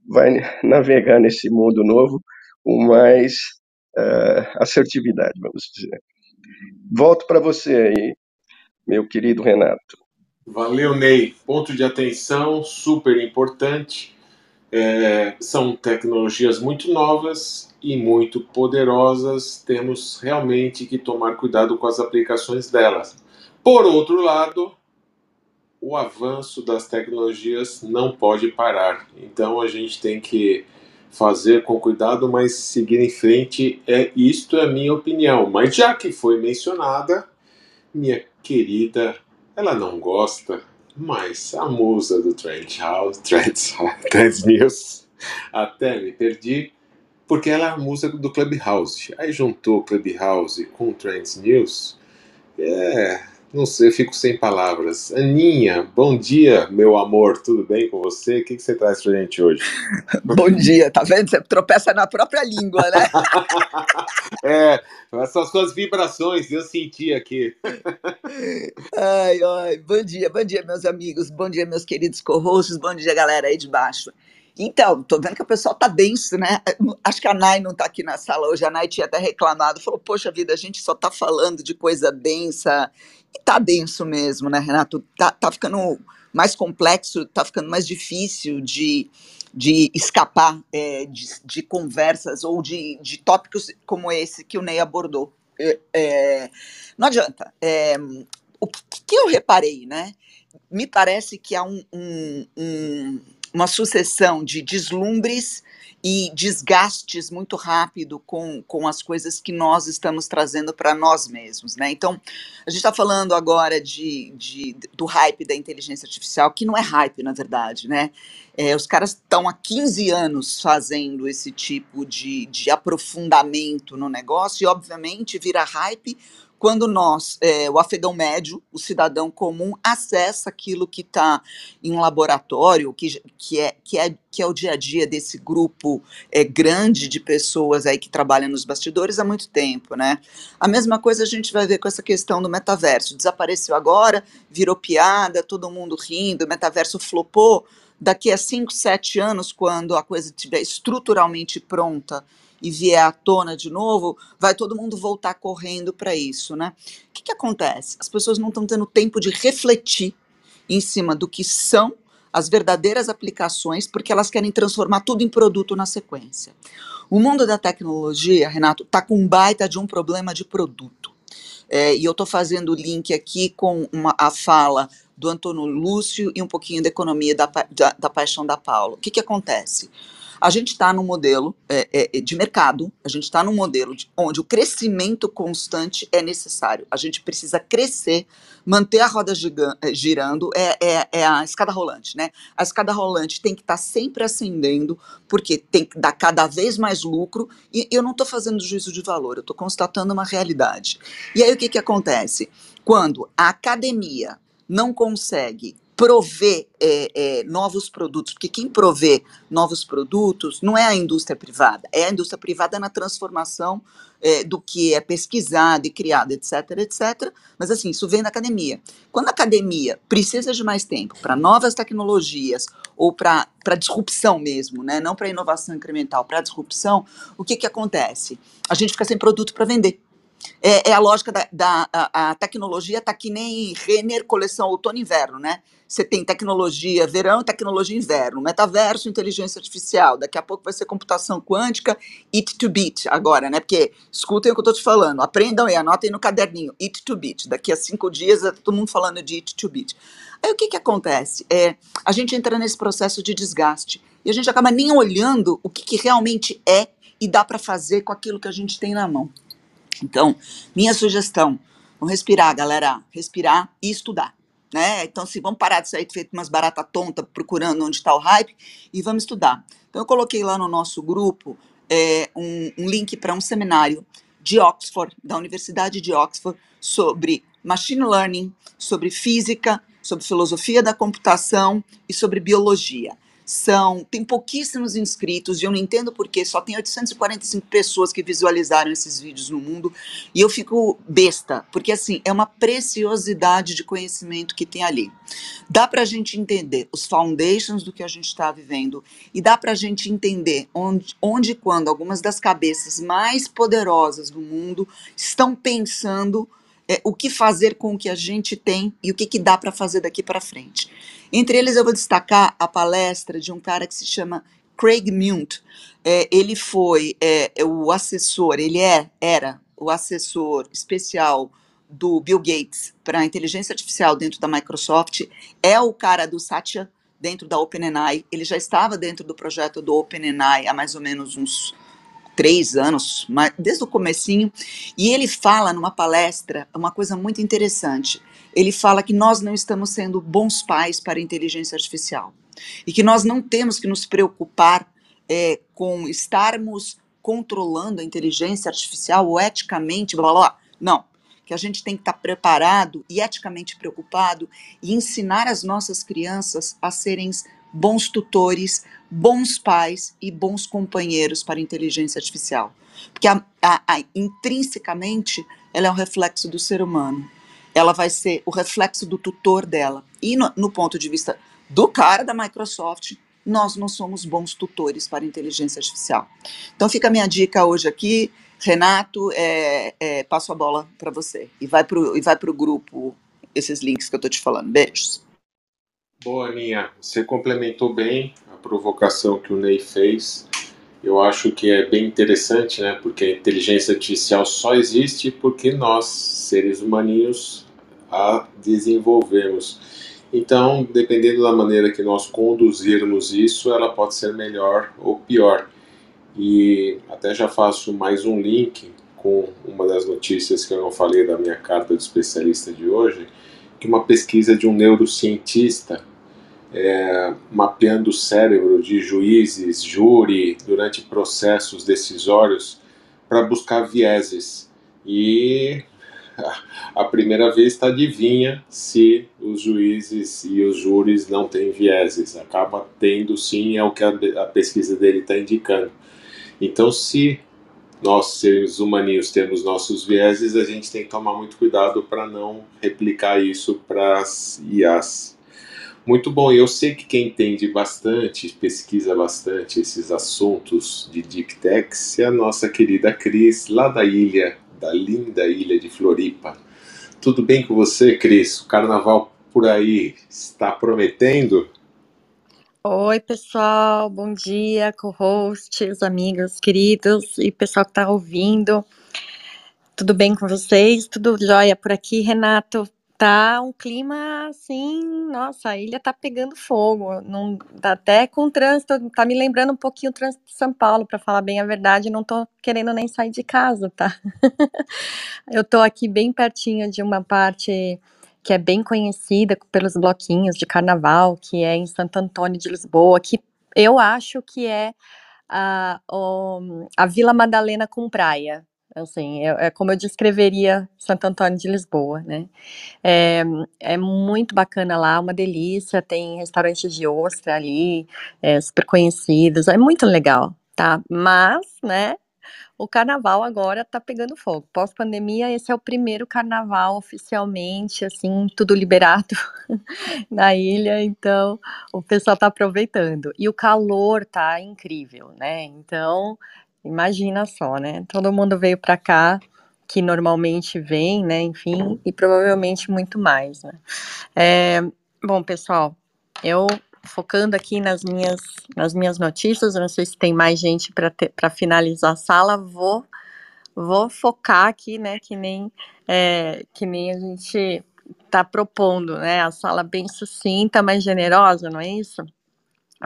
vai navegar nesse mundo novo com mais uh, assertividade, vamos dizer. Volto para você aí, meu querido Renato. Valeu, Ney. Ponto de atenção super importante. É, são tecnologias muito novas e muito poderosas. Temos realmente que tomar cuidado com as aplicações delas. Por outro lado, o avanço das tecnologias não pode parar. Então a gente tem que fazer com cuidado, mas seguir em frente. É isto é a minha opinião. Mas já que foi mencionada, minha querida, ela não gosta, mas a musa do Trend House, Trends, Trends News, até me perdi, porque ela é a musa do Clubhouse. Aí juntou Clubhouse com Trends News. É, não sei, eu fico sem palavras. Aninha, bom dia, meu amor, tudo bem com você? O que, que você traz pra gente hoje? bom dia, tá vendo? Você tropeça na própria língua, né? é, essas suas vibrações eu senti aqui. ai, ai, bom dia, bom dia, meus amigos, bom dia, meus queridos co-hosts, bom dia, galera aí de baixo. Então, tô vendo que o pessoal tá denso, né? Acho que a Nai não tá aqui na sala hoje. A Nai tinha até reclamado, falou: Poxa vida, a gente só tá falando de coisa densa e tá denso mesmo, né, Renato? Tá, tá ficando mais complexo, tá ficando mais difícil de, de escapar é, de, de, conversas ou de, de tópicos como esse que o Ney abordou. É, é, não adianta. É, o que, que, eu reparei, né? Me parece que há um, um, um, uma sucessão de deslumbres e desgastes muito rápido com, com as coisas que nós estamos trazendo para nós mesmos, né? Então, a gente está falando agora de, de, do hype da inteligência artificial, que não é hype, na verdade, né? É, os caras estão há 15 anos fazendo esse tipo de, de aprofundamento no negócio e, obviamente, vira hype quando nós, é, o afegão médio, o cidadão comum, acessa aquilo que está em um laboratório, que, que, é, que, é, que é o dia a dia desse grupo é, grande de pessoas aí que trabalham nos bastidores há muito tempo, né? A mesma coisa a gente vai ver com essa questão do metaverso. Desapareceu agora, virou piada, todo mundo rindo, o metaverso flopou. Daqui a 5, 7 anos, quando a coisa estiver estruturalmente pronta e vier à tona de novo, vai todo mundo voltar correndo para isso, né? O que, que acontece? As pessoas não estão tendo tempo de refletir em cima do que são as verdadeiras aplicações, porque elas querem transformar tudo em produto na sequência. O mundo da tecnologia, Renato, está com um baita de um problema de produto. É, e eu estou fazendo o link aqui com uma, a fala do Antônio Lúcio e um pouquinho da economia da, da, da paixão da Paula. O que, que acontece? A gente está num modelo é, é, é, de mercado, a gente está num modelo de, onde o crescimento constante é necessário. A gente precisa crescer, manter a roda é, girando, é, é, é, a escada rolante, né? A escada rolante tem que estar tá sempre ascendendo, porque tem que dar cada vez mais lucro, e eu não estou fazendo juízo de valor, eu estou constatando uma realidade. E aí o que, que acontece? Quando a academia não consegue prover é, é, novos produtos, porque quem provê novos produtos não é a indústria privada, é a indústria privada na transformação é, do que é pesquisado e criado, etc, etc. Mas assim, isso vem da academia. Quando a academia precisa de mais tempo para novas tecnologias ou para disrupção mesmo, né? não para inovação incremental, para disrupção, o que, que acontece? A gente fica sem produto para vender. É, é, a lógica da, da a, a tecnologia tá que nem Renner coleção outono e inverno, né? Você tem tecnologia verão, tecnologia inverno, metaverso, inteligência artificial. Daqui a pouco vai ser computação quântica, it to bit agora, né? Porque escutem o que eu estou te falando, aprendam e anotem no caderninho, it to bit. Daqui a cinco dias é todo mundo falando de it to bit. Aí o que que acontece? É, a gente entra nesse processo de desgaste e a gente acaba nem olhando o que, que realmente é e dá para fazer com aquilo que a gente tem na mão. Então, minha sugestão, vamos respirar, galera, respirar e estudar. Né? Então, assim, vamos parar de sair feito umas barata tonta procurando onde está o hype e vamos estudar. Então, eu coloquei lá no nosso grupo é, um, um link para um seminário de Oxford, da Universidade de Oxford, sobre machine learning, sobre física, sobre filosofia da computação e sobre biologia são tem pouquíssimos inscritos e eu não entendo porque só tem 845 pessoas que visualizaram esses vídeos no mundo e eu fico besta, porque assim, é uma preciosidade de conhecimento que tem ali. Dá para a gente entender os foundations do que a gente está vivendo e dá para a gente entender onde, onde quando algumas das cabeças mais poderosas do mundo estão pensando é, o que fazer com o que a gente tem e o que, que dá para fazer daqui para frente. Entre eles, eu vou destacar a palestra de um cara que se chama Craig Munt. É, ele foi é, é, o assessor, ele é, era o assessor especial do Bill Gates para a inteligência artificial dentro da Microsoft, é o cara do Satya dentro da OpenAI. Ele já estava dentro do projeto do OpenAI há mais ou menos uns três anos, desde o comecinho, e ele fala numa palestra uma coisa muito interessante. Ele fala que nós não estamos sendo bons pais para a inteligência artificial e que nós não temos que nos preocupar é, com estarmos controlando a inteligência artificial ou eticamente, blá blá. Não, que a gente tem que estar preparado e eticamente preocupado e ensinar as nossas crianças a serem bons tutores, bons pais e bons companheiros para a inteligência artificial. Porque a, a, a, intrinsecamente ela é um reflexo do ser humano. Ela vai ser o reflexo do tutor dela. E no, no ponto de vista do cara da Microsoft, nós não somos bons tutores para inteligência artificial. Então fica a minha dica hoje aqui, Renato, é, é, passo a bola para você. E vai para o grupo esses links que eu estou te falando. Beijos. Boa, Aninha. Você complementou bem a provocação que o Ney fez. Eu acho que é bem interessante, né? Porque a inteligência artificial só existe porque nós, seres humaninhos, a desenvolvemos. Então, dependendo da maneira que nós conduzirmos isso, ela pode ser melhor ou pior. E até já faço mais um link com uma das notícias que eu não falei da minha carta de especialista de hoje, que uma pesquisa de um neurocientista é, mapeando o cérebro de juízes, júri, durante processos decisórios, para buscar vieses. E a primeira vez adivinha se os juízes e os júris não têm vieses. Acaba tendo sim, é o que a, a pesquisa dele está indicando. Então, se nós, seres humanos, temos nossos vieses, a gente tem que tomar muito cuidado para não replicar isso para as IAs. Muito bom, eu sei que quem entende bastante, pesquisa bastante esses assuntos de Techs é a nossa querida Cris, lá da ilha, da linda ilha de Floripa. Tudo bem com você, Cris? O carnaval por aí está prometendo? Oi, pessoal, bom dia, co-hosts, amigos queridos e pessoal que está ouvindo. Tudo bem com vocês? Tudo jóia por aqui, Renato? Tá um clima assim, nossa, a ilha tá pegando fogo. Não, tá até com trânsito, tá me lembrando um pouquinho o trânsito de São Paulo, para falar bem a verdade, não tô querendo nem sair de casa, tá? Eu tô aqui bem pertinho de uma parte que é bem conhecida pelos bloquinhos de carnaval, que é em Santo Antônio de Lisboa, que eu acho que é a, a Vila Madalena com praia. Assim, é, é como eu descreveria Santo Antônio de Lisboa, né? É, é muito bacana lá, uma delícia. Tem restaurantes de ostra ali, é, super conhecidos. É muito legal, tá? Mas, né? O carnaval agora tá pegando fogo. Pós-pandemia, esse é o primeiro carnaval oficialmente, assim, tudo liberado na ilha, então o pessoal tá aproveitando. E o calor tá incrível, né? Então, imagina só, né? Todo mundo veio para cá, que normalmente vem, né? Enfim, e provavelmente muito mais, né? É, bom, pessoal, eu focando aqui nas minhas, nas minhas notícias, não sei se tem mais gente para finalizar a sala, vou, vou focar aqui, né, que nem, é, que nem a gente está propondo, né, a sala bem sucinta, mas generosa, não é isso?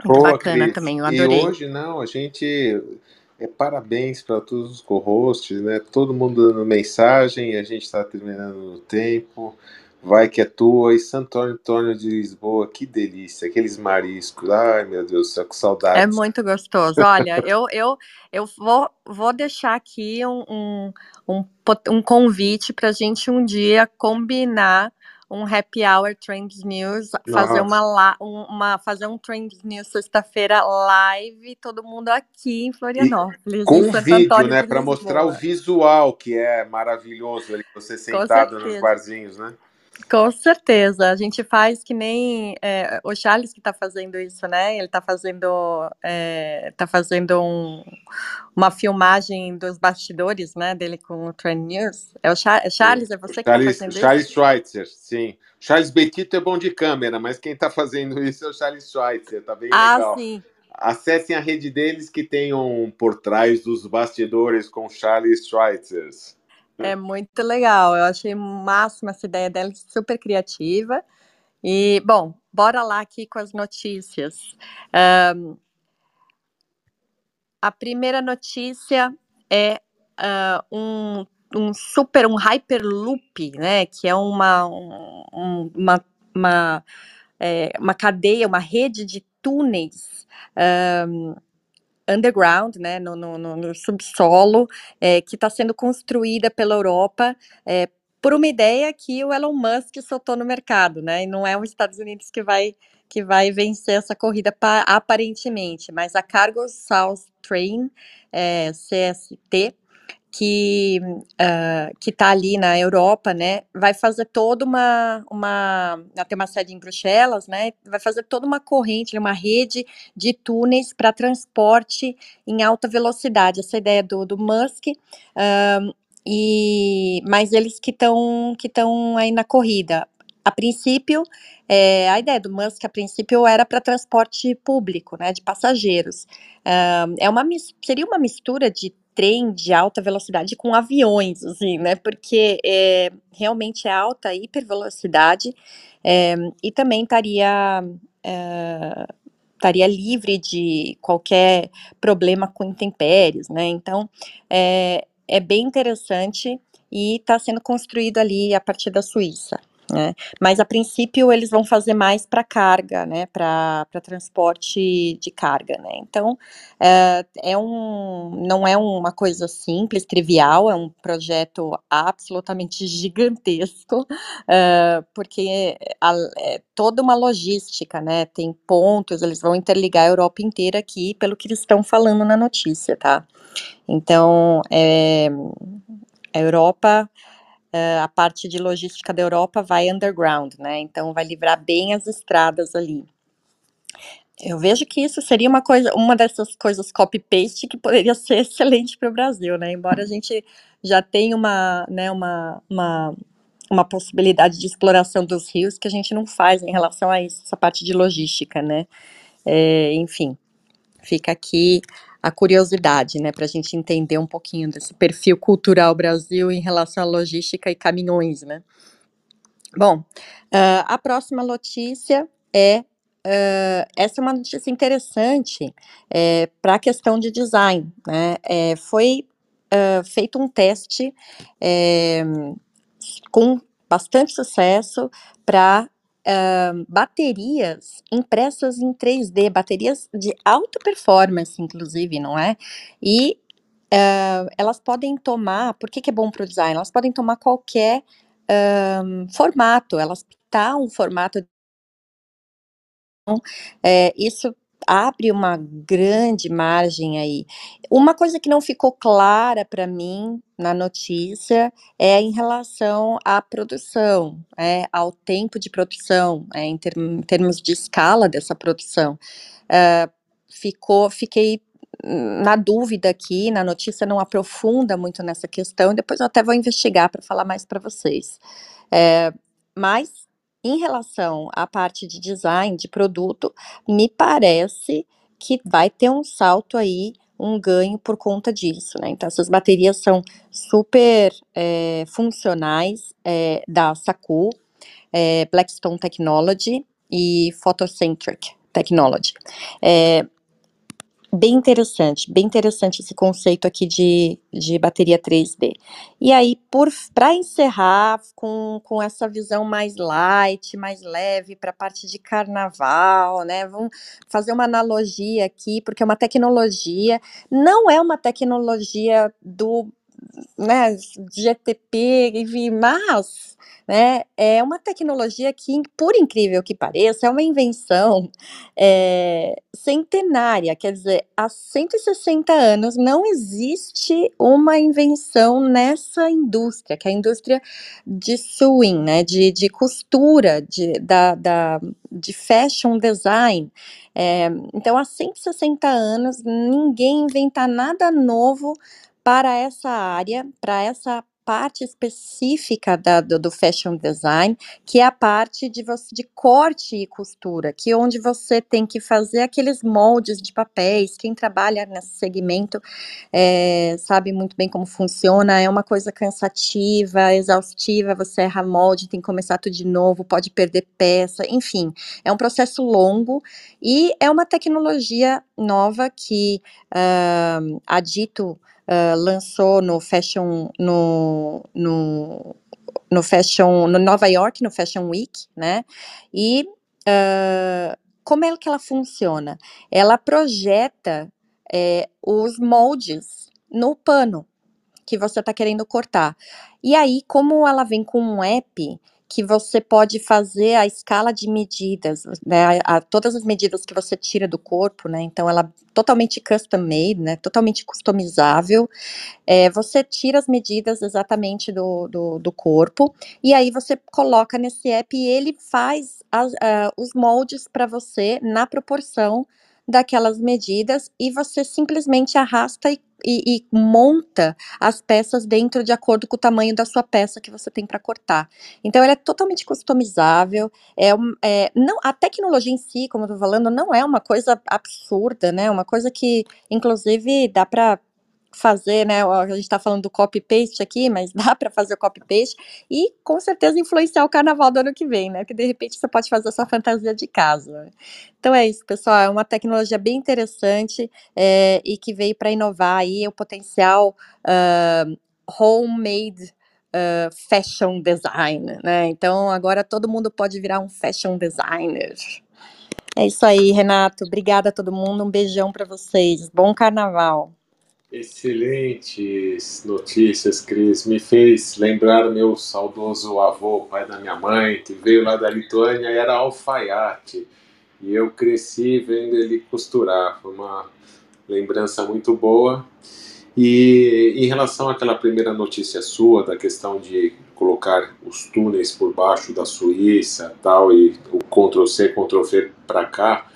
Muito Boa, bacana Cris. também, eu adorei. E hoje, não, a gente é, parabéns para todos os co-hosts, né? Todo mundo dando mensagem, a gente está terminando o tempo vai que é tua, e Santo Antônio de Lisboa, que delícia, aqueles mariscos, ai meu Deus céu, que saudade. É muito gostoso, olha, eu, eu, eu vou, vou deixar aqui um, um, um, um convite para a gente um dia combinar um happy hour Trends News, fazer uma, uma fazer um Trends News sexta-feira live, todo mundo aqui em Florianópolis. E com vídeo, né, para mostrar o visual que é maravilhoso ali você sentado nos barzinhos, né? Com certeza, a gente faz que nem é, o Charles que está fazendo isso, né? Ele está fazendo, é, tá fazendo um, uma filmagem dos bastidores, né? Dele com o Trend News. É o Char é Charles, é você que está fazendo Charles isso? Charles Schweitzer, sim. Charles Betito é bom de câmera, mas quem está fazendo isso é o Charles Schweitzer, tá bem ah, legal. Sim. Acessem a rede deles que tem um por trás dos bastidores com Charles Schweitzer. É muito legal. Eu achei máxima essa ideia dela, super criativa. E, bom, bora lá aqui com as notícias. Um, a primeira notícia é uh, um, um super, um Hyperloop, né? Que é uma, um, uma, uma, é, uma cadeia, uma rede de túneis. Um, underground, né, no, no, no subsolo, é, que está sendo construída pela Europa é, por uma ideia que o Elon Musk soltou no mercado, né, e não é os Estados Unidos que vai que vai vencer essa corrida aparentemente, mas a Cargo South Train, é, CST, que uh, que está ali na Europa, né, vai fazer toda uma uma tem uma sede em Bruxelas, né, vai fazer toda uma corrente, uma rede de túneis para transporte em alta velocidade. Essa ideia do, do Musk. Uh, e mas eles que estão que estão aí na corrida. A princípio, é, a ideia do Musk, a princípio, era para transporte público, né, de passageiros. É uma, seria uma mistura de trem de alta velocidade com aviões, assim, né? Porque é, realmente é alta hipervelocidade é, e também estaria é, estaria livre de qualquer problema com intempéries, né? Então é, é bem interessante e está sendo construído ali a partir da Suíça. Né? Mas a princípio eles vão fazer mais para carga, né? Para transporte de carga, né? Então é, é, um, não é uma coisa simples, trivial, é um projeto absolutamente gigantesco, é, porque a, é toda uma logística, né? Tem pontos, eles vão interligar a Europa inteira aqui, pelo que eles estão falando na notícia, tá? Então é, a Europa a parte de logística da Europa vai underground, né? Então vai livrar bem as estradas ali. Eu vejo que isso seria uma coisa, uma dessas coisas copy-paste que poderia ser excelente para o Brasil, né? Embora a gente já tenha uma, né, uma, uma, uma possibilidade de exploração dos rios que a gente não faz em relação a isso, essa parte de logística, né? É, enfim, fica aqui a curiosidade, né, para a gente entender um pouquinho desse perfil cultural Brasil em relação à logística e caminhões, né. Bom, uh, a próxima notícia é uh, essa é uma notícia interessante é, para a questão de design, né. É, foi uh, feito um teste é, com bastante sucesso para baterias impressas em 3D, baterias de alta performance, inclusive, não é? E uh, elas podem tomar, por que, que é bom para o design? Elas podem tomar qualquer formato, elas tá um formato. É, isso abre uma grande margem aí. Uma coisa que não ficou clara para mim na notícia é em relação à produção, é, ao tempo de produção, é, em, em termos de escala dessa produção. Uh, ficou, fiquei na dúvida aqui, na notícia não aprofunda muito nessa questão, depois eu até vou investigar para falar mais para vocês. É, mas, em relação à parte de design, de produto, me parece que vai ter um salto aí, um ganho por conta disso, né? Então, essas baterias são super é, funcionais é, da Saku, é, Blackstone Technology e Photocentric Technology. Bem interessante, bem interessante esse conceito aqui de, de bateria 3D. E aí, para encerrar com, com essa visão mais light, mais leve para a parte de carnaval, né? Vamos fazer uma analogia aqui, porque é uma tecnologia, não é uma tecnologia do né, GTP, enfim, mas né, é uma tecnologia que, por incrível que pareça, é uma invenção é, centenária, quer dizer, há 160 anos não existe uma invenção nessa indústria, que é a indústria de sewing, né, de, de costura, de, da, da, de fashion design. É, então, há 160 anos, ninguém inventa nada novo para essa área, para essa parte específica da, do, do, fashion design, que é a parte de você de corte e costura, que é onde você tem que fazer aqueles moldes de papéis. Quem trabalha nesse segmento é, sabe muito bem como funciona. É uma coisa cansativa, exaustiva. Você erra molde, tem que começar tudo de novo, pode perder peça, enfim, é um processo longo e é uma tecnologia nova que uh, a Dito uh, lançou no Fashion no, no, no Fashion no Nova York no Fashion Week, né? E uh, como é que ela funciona? Ela projeta é, os moldes no pano que você está querendo cortar. E aí, como ela vem com um app, que você pode fazer a escala de medidas, né, a, a, todas as medidas que você tira do corpo, né, então ela totalmente custom made, né, totalmente customizável, é, você tira as medidas exatamente do, do, do, corpo, e aí você coloca nesse app e ele faz as, uh, os moldes para você na proporção daquelas medidas e você simplesmente arrasta e, e, e, monta as peças dentro de acordo com o tamanho da sua peça que você tem para cortar. Então, ela é totalmente customizável. É, é, não, a tecnologia em si, como eu tô falando, não é uma coisa absurda, né? Uma coisa que, inclusive, dá para fazer, né? A gente está falando do copy-paste aqui, mas dá para fazer o copy-paste e com certeza influenciar o carnaval do ano que vem, né? Que de repente você pode fazer a sua fantasia de casa. Então é isso, pessoal. É uma tecnologia bem interessante é, e que veio para inovar aí o potencial uh, homemade. Uh, fashion design, né? Então agora todo mundo pode virar um fashion designer. É isso aí, Renato. Obrigada a todo mundo. Um beijão para vocês. Bom carnaval. Excelentes notícias, Cris. Me fez lembrar meu saudoso avô, pai da minha mãe, que veio lá da Lituânia e era alfaiate. E eu cresci vendo ele costurar. Foi uma lembrança muito boa. E em relação àquela primeira notícia sua, da questão de colocar os túneis por baixo da Suíça tal, e o Ctrl-C, Ctrl-V para cá,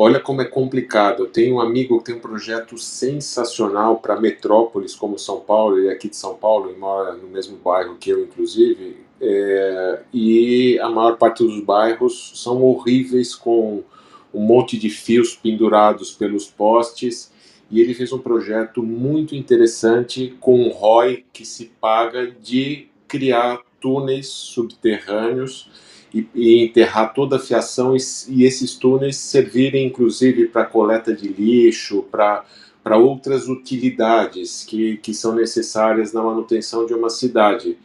Olha como é complicado. Eu tenho um amigo que tem um projeto sensacional para metrópoles como São Paulo, ele é aqui de São Paulo, ele mora no mesmo bairro que eu, inclusive, é, e a maior parte dos bairros são horríveis com um monte de fios pendurados pelos postes. E ele fez um projeto muito interessante com um ROI que se paga de criar túneis subterrâneos e, e enterrar toda a fiação e, e esses túneis servirem inclusive para coleta de lixo, para para outras utilidades que, que são necessárias na manutenção de uma cidade.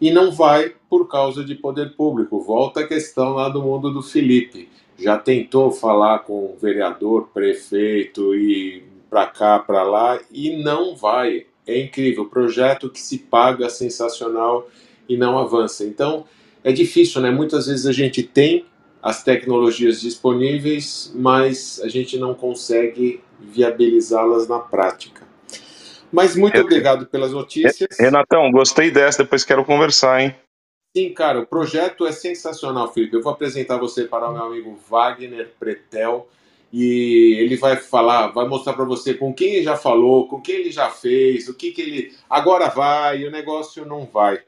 E não vai por causa de poder público. Volta a questão lá do mundo do Felipe. Já tentou falar com vereador, prefeito e para cá, para lá, e não vai. É incrível, projeto que se paga sensacional e não avança. Então, é difícil, né? Muitas vezes a gente tem as tecnologias disponíveis, mas a gente não consegue viabilizá-las na prática. Mas muito obrigado pelas notícias. Renatão, gostei dessa, depois quero conversar, hein? Sim, cara, o projeto é sensacional, Felipe. Eu vou apresentar você para o meu amigo Wagner Pretel e ele vai falar, vai mostrar para você com quem ele já falou, com quem ele já fez, o que, que ele agora vai e o negócio não vai.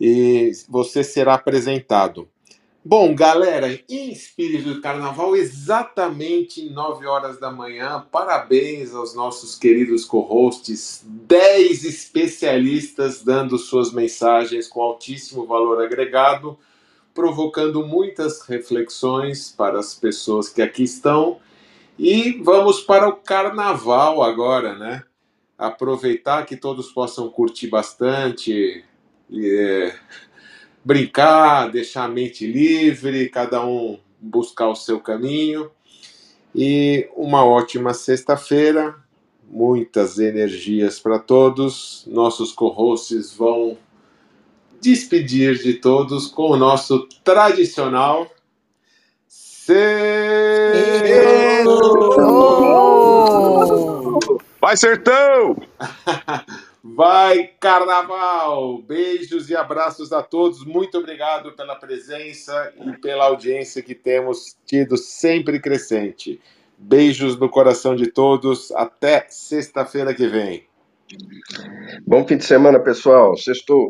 E você será apresentado. Bom, galera, em espírito de carnaval, exatamente 9 horas da manhã, parabéns aos nossos queridos co-hosts, 10 especialistas dando suas mensagens com altíssimo valor agregado, provocando muitas reflexões para as pessoas que aqui estão. E vamos para o carnaval agora, né? Aproveitar que todos possam curtir bastante. É brincar, deixar a mente livre, cada um buscar o seu caminho. E uma ótima sexta-feira, muitas energias para todos. Nossos co-hosts vão despedir de todos com o nosso tradicional. Vai, Sertão! Vai Carnaval! Beijos e abraços a todos. Muito obrigado pela presença e pela audiência que temos tido sempre crescente. Beijos no coração de todos. Até sexta-feira que vem. Bom fim de semana, pessoal. Sextou.